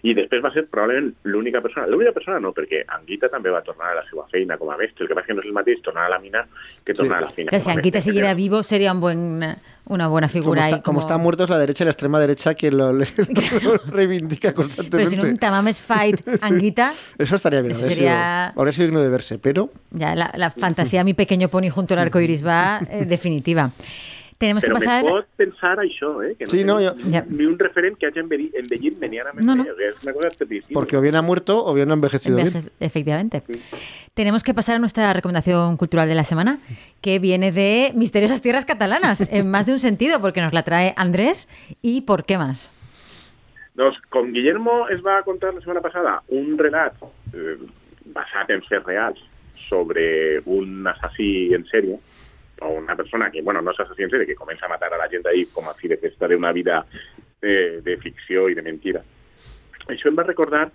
I després va ser probablement l'única persona... L'única persona no, perquè Anguita també va tornar a la seva feina com a mestre. El que passa que no és el mateix tornar a la mina que tornar Sí. a la feina. O sea, si com a Anquita mestre. siguiera vivo sería un buen, una buena Como figura. está, ahí, como está muerto es la derecha y la extrema derecha quien lo, le- lo reivindica Pero si constantemente. no un Tamames fight Anguita, Eso estaría bien. Eso habría sería- sido- habría sido digno de verse, pero ya la, la fantasía mi pequeño pony junto al arco iris va eh, definitiva. Tenemos Però que passar... me pot pensar això, eh? Que no Sí, no, jo- ni, un referent que hagi envellit, envellit medianamente. No, no. Es una cosa tristísima. Porque o bien ha muerto o bien no ha envejecido Enveje- bien. Efectivamente. Tenemos que pasar a nuestra recomendación cultural de la semana, que viene de Misteriosas Tierras Catalanas, en más de un sentido, porque nos la trae Andrés. ¿Y por qué más? Doncs, com Guillermo es va contar la setmana passada un relat eh, basat en fets reals sobre un assassí en sèrie, o una persona que, bueno, no és assassí en sèrie, que comença a matar a la gent ahí com a fi de d'una vida eh, de ficció i de mentira. Això em va recordar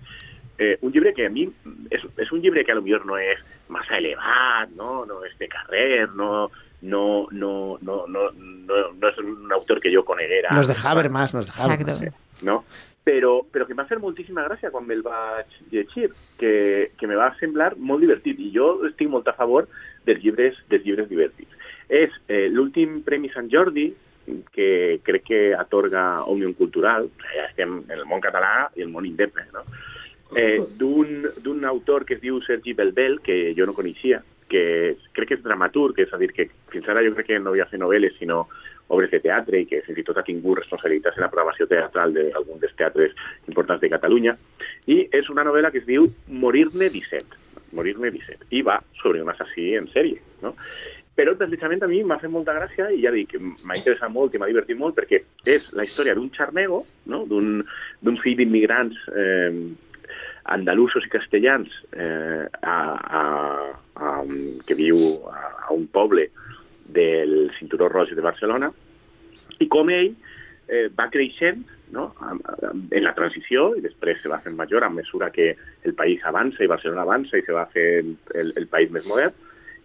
eh, un llibre que a mi és, és un llibre que a lo millor no és massa elevat, no, no és de carrer, no, no, no, no, no, no, no és un autor que jo coneguera. Nos de Habermas, nos de Exacto. Habermas. no? Però, però que em va fer moltíssima gràcia quan me'l vaig llegir, que, que me va semblar molt divertit. I jo estic molt a favor dels llibres, dels llibres divertits. És eh, l'últim Premi Sant Jordi, que crec que atorga Òmnium Cultural, ja estem en el món català i el món independent, no? eh, d'un autor que es diu Sergi Belbel, que jo no coneixia, que crec que és dramaturg, és a dir, que fins ara jo crec que no havia fet novel·les, sinó obres de teatre i que fins i tot ha tingut responsabilitats en la programació teatral d'algun dels teatres importants de Catalunya. I és una novel·la que es diu Morir-ne 17. Morir-ne 17. I va sobre un assassí en sèrie, no? Però precisament a mi m'ha fet molta gràcia i ja dic, m'ha interessat molt i m'ha divertit molt perquè és la història d'un xarnego, no? d'un fill d'immigrants eh, andalusos i castellans eh, a, a, a, que viu a, a un poble del Cinturó Roig de Barcelona i com ell eh, va creixent no? En la transició i després se va fent major a mesura que el país avança i Barcelona avança i se va fer el, el país més modern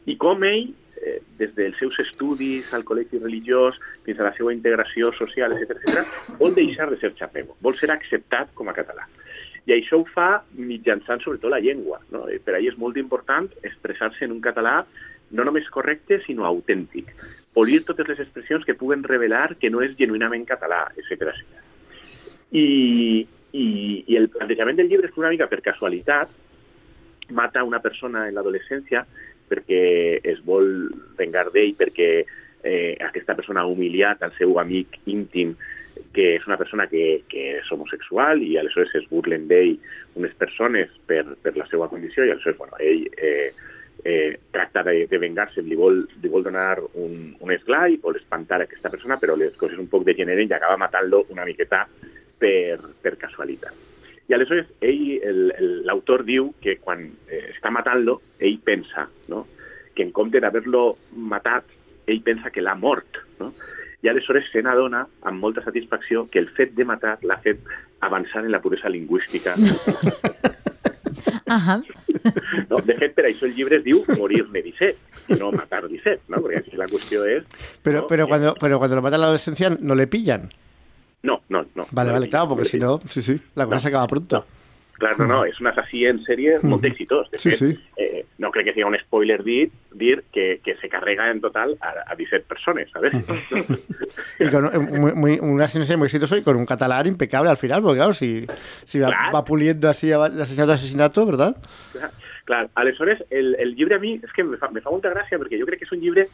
i com ell, eh, des dels seus estudis al col·legi religiós fins a la seva integració social, etc etc, vol deixar de ser xapego, vol ser acceptat com a català. I això ho fa mitjançant sobretot la llengua. No? I Per ahir és molt important expressar-se en un català no només correcte, sinó autèntic. Polir totes les expressions que puguen revelar que no és genuïnament català, etc. I, i, I el plantejament del llibre és una mica per casualitat mata una persona en l'adolescència perquè es vol vengar d'ell, perquè eh, aquesta persona ha humiliat al seu amic íntim que és una persona que, que és homosexual i aleshores es burlen d'ell unes persones per, per la seva condició i aleshores bueno, ell eh, eh, tracta de, de vengar-se, li vol, li vol donar un, un esglai, vol espantar aquesta persona, però les coses un poc degeneren i acaba matant-lo una miqueta per, per casualitat. I aleshores ell, el- el- l'autor diu que quan eh, està matant-lo, ell pensa no? que en compte d'haver-lo matat, ell pensa que l'ha mort. No? I aleshores se n'adona amb molta satisfacció que el fet de matar l'ha fet avançar en la puresa lingüística. Ajá. No? De fet, per això el llibre es diu Morir-ne 17 i no matar 17, ¿no? perquè aquí la qüestió és... Pero, ¿no? pero, que- cuando, pero cuando lo mata en la adolescencia no le pillan. No, no, no. Vale, vale, le claro, porque si no, sí, sí, la cosa No. se acaba pronto. Clar, no, no, és un assassí en sèrie molt Mm. exitós. De Sí, sí. Eh, no crec que sigui un spoiler dir, dir que, que se carrega en total a, a 17 persones, ¿sabes? Y con un- muy, muy, un asesinato muy exitoso y con un catalán impecable al final, porque claro, si, si va, Claro. va puliendo así asesinato asesinato, ¿verdad? Clar, clar, aleshores, el, el llibre a mi és que me fa, me fa molta gràcia perquè jo crec que és un llibre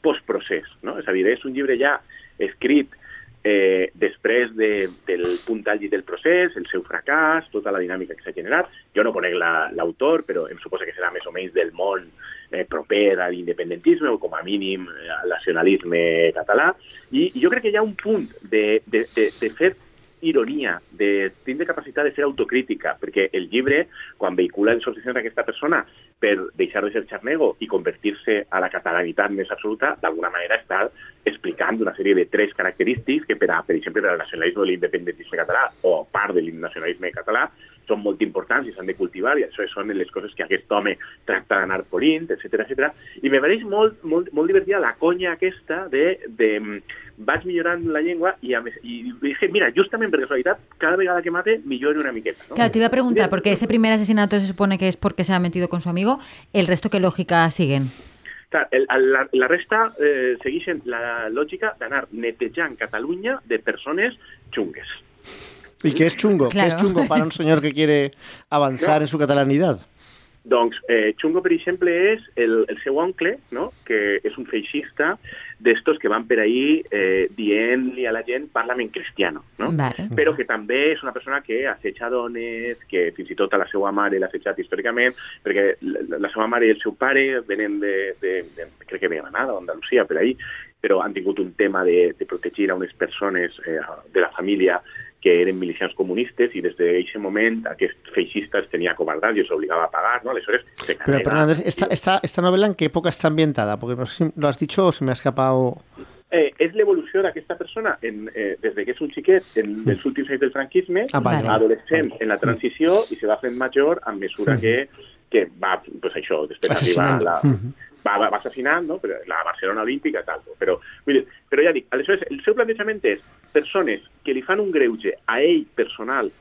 postprocés, no? És a dir, és un llibre ja escrit eh, després de, del punt àlgid del procés, el seu fracàs, tota la dinàmica que s'ha generat. Jo no conec la- l'autor, però em suposa que serà més o menys del món eh, proper a l'independentisme o com a mínim eh, al nacionalisme català. I, I jo crec que hi ha un punt de, de, de, de fer ironia, de tindre capacitat de fer autocrítica, perquè el llibre, quan vehicula les obsessions d'aquesta persona per deixar de ser xarnego i convertir-se a la catalanitat més absoluta, d'alguna manera està explicant una sèrie de tres característics que, per, a, per exemple, per al nacionalisme o l'independentisme català o part de l'innacionalisme català són molt importants i s'han de cultivar i això són les coses que aquest home tracta d'anar polint, etc etc. I me pareix molt, molt, molt divertida la conya aquesta de, de mm, vaig millorant la llengua i, a i dije, mira, justament per casualitat, cada vegada que mate millore una miqueta. ¿no? Claro, te iba a preguntar, porque ese primer asesinato se supone que es porque se ha metido con su amigo, el resto qué lógica siguen. Clar, el, el, la, la resta eh, segueixen la lògica d'anar netejant Catalunya de persones xungues. ¿Y qué es chungo? ¿Qué es Claro. chungo para un señor que quiere avanzar No. en su catalanidad? Doncs eh, Chungo, per exemple, és el, el seu oncle, no? que és un feixista d'estos que van per ahí eh, dient-li a la gent parlament cristiano, no? Vale. però que també és una persona que assetja dones, que fins i tot a la seva mare l'ha assetjat històricament, perquè la, la seva mare i el seu pare venen de, de, de crec que de Granada o Andalusia, per ahí, però han tingut un tema de, de protegir a unes persones eh, de la família que eren milicians comunistes i des d'aquest moment aquest feixista els tenia cobardat i els obligava a pagar, ¿no? Aleshores, se Pero, carrega- pero Andrés, esta, esta, esta novela en qué época está ambientada? Porque no sé si lo has dicho o se me ha escapado. Eh, és l'evolució d'aquesta persona en, eh, des de que és un xiquet en, dels últims anys del franquisme, Ah, vale, adolescent en la transició i se va fent major a mesura que, que va, pues això, després arriba a la... Mhm. Va, va, va assassinant, no? però la Barcelona Olímpica, tal. Però, vull dir, però ja dic, aleshores, el seu plantejament és persones que li fan un greuge a ell personal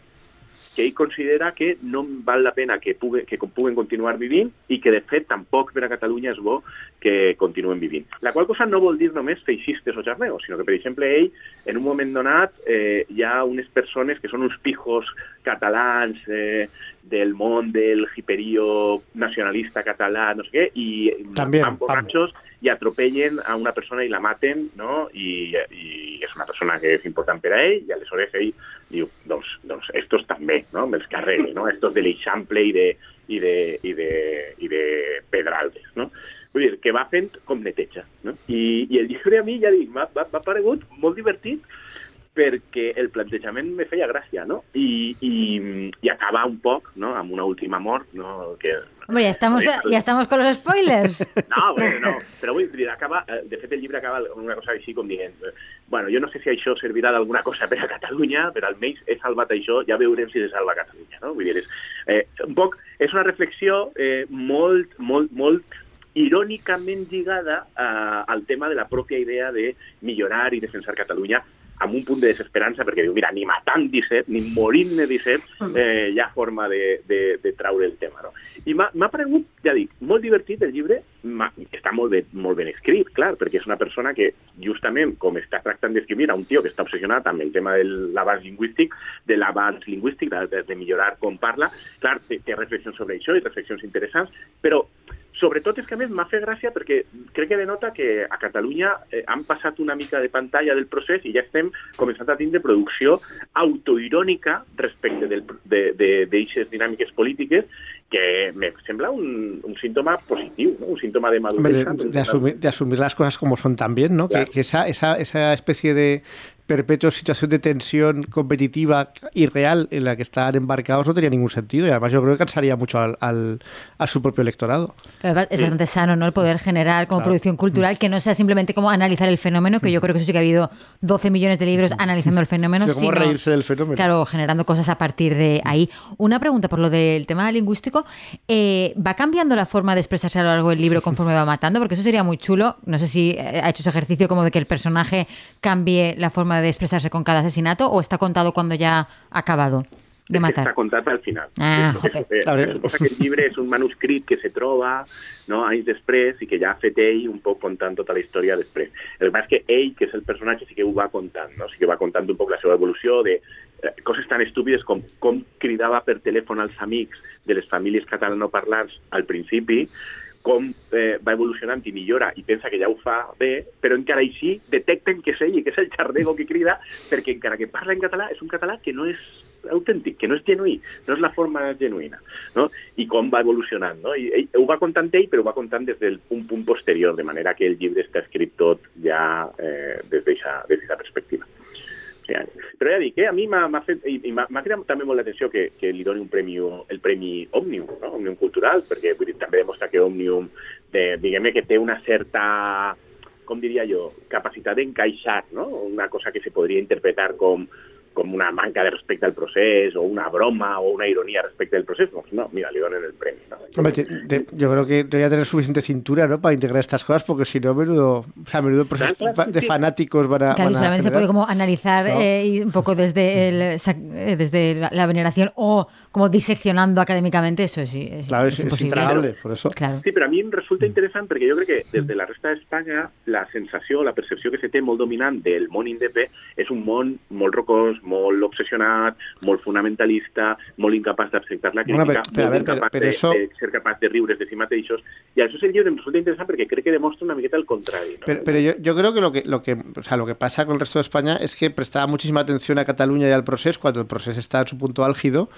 que ell considera que no val la pena que, puguen, que puguen continuar vivint i que, de fet, tampoc per a Catalunya és bo que continuen vivint. La qual cosa no vol dir només feixistes o jarneos, sinó que, per exemple, ell, en un moment donat, eh, hi ha unes persones que són uns pijos catalans eh, del món del hiperío nacionalista català, no sé què, i També, van borratxos i atropellen a una persona i la maten, no? I, i és una persona que és important per a ell, i aleshores ell diu, doncs, doncs estos també, no? Me'ls carregue, no? Estos de l'Eixample i de, i de, i de, i de Pedralbes, no? Vull dir, que va fent com neteja, no? I, i el llibre a mi, ja dic, m'ha paregut molt divertit perquè el plantejament me feia gràcia, no? I, i, i acaba un poc, no?, amb una última mort, no?, que... Hombre, ya estamos, ya estamos con los spoilers. No, bueno, no, però vull dir, acaba, eh, de fet el llibre acaba amb una cosa així com dient eh, bueno, jo no sé si això servirà d'alguna cosa per a Catalunya, però almenys he salvat això, ja veurem si se salva Catalunya, no? Vull dir, és, eh, un poc, és una reflexió eh, molt, molt, molt irònicament lligada a, al tema de la pròpia idea de millorar i defensar Catalunya amb un punt de desesperança, perquè diu, mira, ni matant 17, ni morint-ne 17, eh, hi ha forma de, de, de traure el tema, no? I m'ha paregut, ja dic, molt divertit el llibre, està molt ben, molt ben escrit, clar, perquè és una persona que, justament, com està tractant d'escriure, un tio que està obsessionat amb el tema de l'abans lingüístic, de l'abans lingüístic, de, de, de millorar com parla, clar, té, té reflexions sobre això i reflexions interessants, però sobretot és que a més m'ha fet gràcia perquè crec que denota que a Catalunya eh, han passat una mica de pantalla del procés i ja estem començant a tindre producció autoirònica respecte de- de- d'eixes dinàmiques polítiques que me sembla un, un símptoma positiu, ¿no? un símptoma de Hombre, de, madurez. de asumir, de asumir las cosas como son también, ¿no? Claro. Que, que esa, esa, esa especie de perpetua situación de tensión competitiva y real en la que están embarcados no tenía ningún sentido y además yo creo que cansaría mucho al, al- a su propio electorado. Pero es bastante sano, ¿no? El poder generar como Claro. producción cultural que no sea simplemente como analizar el fenómeno, que yo creo que eso sí que ha habido 12 millones de libros analizando el fenómeno. Como sino- reírse del fenómeno. Claro, generando cosas a partir de ahí. Una pregunta por lo del tema lingüístico. eh, ¿Va cambiando la forma de expresarse a lo largo del libro conforme va matando? Porque eso sería muy chulo. No sé si eh, ha hecho ese ejercicio como de que el personaje cambie la forma de expresarse con cada asesinato o está contado cuando ya ha acabado de matar. Està contat al final. Ah, jope. que el llibre és un manuscrit que se troba no, anys després i que ja ha fet ell un poc contant tota la història després. El que és que ell, que és el personatge, sí que ho va contant, no? sí que va contant un poc la seva evolució de eh, coses tan estúpides com com cridava per telèfon als amics de les famílies catalanoparlants al principi, com eh, va evolucionant i millora i pensa que ja ho fa bé, però encara així detecten que és ell i que és el xardego que crida, perquè encara que parla en català, és un català que no és autèntic, que no és genuí, no és la forma genuïna, no? I com va evolucionant, no? I ell, ho va contant ell, però ho va contant des d'un punt posterior, de manera que el llibre està escrit tot ja eh, des d'aquesta perspectiva. Sí, però ja dic, eh, a mi m'ha fet, i, i m'ha cridat que, que li doni un premi, el premi Òmnium, no? Òmnium Cultural, perquè vull dir, també demostra que Òmnium, de, diguem que té una certa, com diria jo, capacitat d'encaixar, no? Una cosa que se podria interpretar com, com una manca de respecte al procés o una broma o una ironia respecte al procés, doncs no, mira, li donen el premi. No? Hombre, te- te- yo creo que debería tener suficiente cintura, ¿no? Para integrar estas cosas, porque si no, menudo, o sea, menudo proceso de fanáticos van a. Claro, y van a solamente se puede como analizar No. eh, y un poco desde el, eh, desde la, la veneración o como diseccionando académicamente, eso sí, es, Claro, es es, es imposible. intragable, por eso. Claro. Sí, però a mi em resulta interessant perquè jo crec que des de la resta d'Espanya la sensació, la percepció que se té molt dominant del món indepè és un món molt rocós, molt obsessionat, molt fonamentalista, molt incapaç d'acceptar la crítica, bueno, però, molt incapaç però, però de, eso... de ser capaç de riure's de si mateixos. I això és el llibre em resulta interessant perquè crec que demostra una miqueta el contrari. ¿no? Pero, pero yo, yo, creo que lo que lo que o sea, lo que pasa con el resto de España es que prestaba muchísima atención a Cataluña y al proceso cuando el proceso está en su punto álgido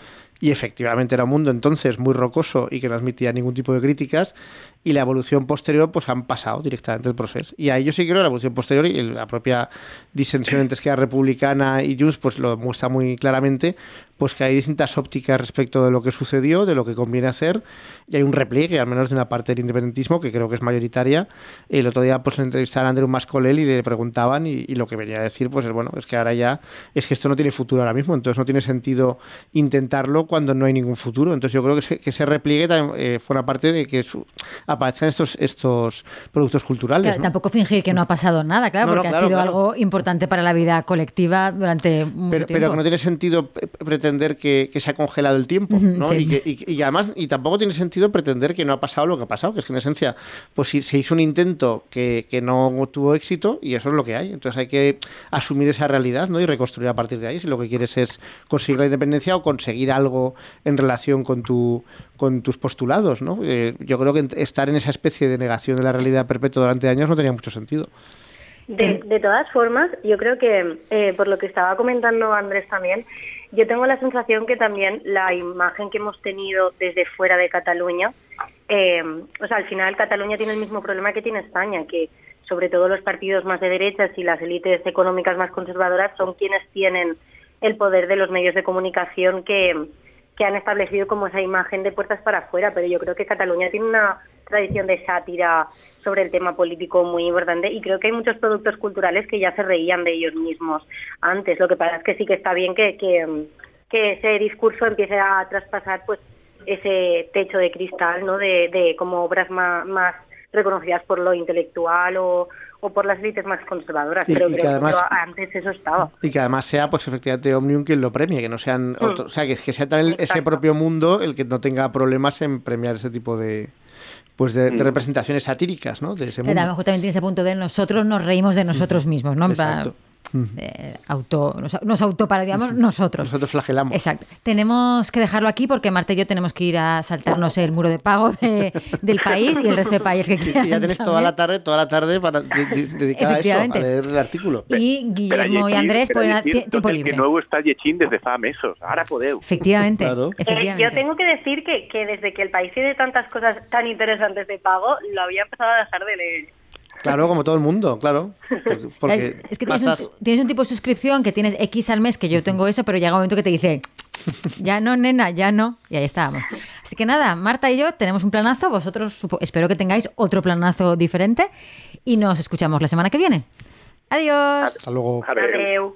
y efectivamente era un mundo entonces muy rocoso y que no admitía ningún tipo de críticas y la evolución posterior pues han pasado directamente el proceso. Y ahí yo sí creo la evolución posterior y la propia disensión entre Esquerra Republicana y Junts pues lo muestra muy claramente pues que hay distintas ópticas respecto de lo que sucedió, de lo que conviene hacer, y hay un repliegue, al menos de una parte del independentismo, que creo que es mayoritaria. El otro día pues le entrevistaron a Andrew Mascolel y le preguntaban, y, y, lo que venía a decir, pues es bueno, es que ahora ya, es que esto no tiene futuro ahora mismo, entonces no tiene sentido intentarlo cuando no hay ningún futuro. Entonces yo creo que, ese, que ese repliegue también eh, forma parte de que su, aparezcan estos, estos productos culturales. Claro, ¿no? Tampoco fingir que no ha pasado nada, claro, No, no, porque claro, ha sido claro. algo importante para la vida colectiva durante mucho pero, tiempo. pero que no tiene sentido p- pretender que, que se ha congelado el tiempo, ¿no? Sí. Y, que, y- y además, y tampoco tiene sentido pretender que no ha pasado lo que ha pasado, que es que en esencia, pues si se hizo un intento que, que no tuvo éxito y eso es lo que hay. Entonces hay que asumir esa realidad, ¿no? Y reconstruir a partir de ahí si lo que quieres es conseguir la independencia o conseguir algo en relación con tu con tus postulados, ¿no? Eh, yo creo que estar en esa especie de negación de la realidad perpetua durante años no tenía mucho sentido. De, de todas formas, yo creo que, eh, por lo que estaba comentando Andrés también, yo tengo la sensación que también la imagen que hemos tenido desde fuera de Cataluña, eh, o sea, al final Cataluña tiene el mismo problema que tiene España, que sobre todo los partidos más de derechas y las élites económicas más conservadoras son quienes tienen el poder de los medios de comunicación que, que han establecido como esa imagen de puertas para afuera, pero yo creo que Cataluña tiene una tradición de sátira sobre el tema político muy importante y creo que hay muchos productos culturales que ya se reían de ellos mismos antes. Lo que pasa es que sí que está bien que, que, que ese discurso empiece a traspasar pues ese techo de cristal, ¿no? De, de como obras más, más reconocidas por lo intelectual o, o por las élites más conservadoras, Y- pero y que creo además- que antes eso estaba. Y que además sea, pues efectivamente, Omnium quien lo premie, que no sean. Mm. otro- o sea, que, que sea también ese propio mundo el que no tenga problemas en premiar ese tipo de. Pues de, de Mm. representaciones satíricas, ¿no? De ese Pero a lo mundo. mejor también tiene ese punto de nosotros nos reímos de nosotros mismos, ¿no? En Exacto. Eh, auto, nos, nos autoparodiamos nosotros. Nosotros flagelamos. Exacto. Tenemos que dejarlo aquí porque Marta y yo tenemos que ir a saltarnos el muro de pago de- del país y el resto de países que quieran. y ya tenéis toda la tarde, toda la tarde para de- de- dedicada a eso, a leer el artículo. Y Guillermo y Andrés pueden tiempo el libre. que no heu estat llegint des de fa mesos. Ara podeu. Efectivamente, Claro. Eh, efectivamente. yo tengo que decir que, que desde que el país tiene tantas cosas tan interesantes de pago, lo había empezado a dejar de leer. Claro, como todo el mundo, claro. Porque, porque es que tienes un, pasas- tienes un tipo de suscripción que tienes X al mes, que yo tengo eso, pero llega un momento que te dice, ya no, nena, ya no. Y ahí estábamos. Así que nada, Marta y yo tenemos un planazo, vosotros supo- espero que tengáis otro planazo diferente y nos escuchamos la semana que viene. Adiós. Hasta luego. Adeu.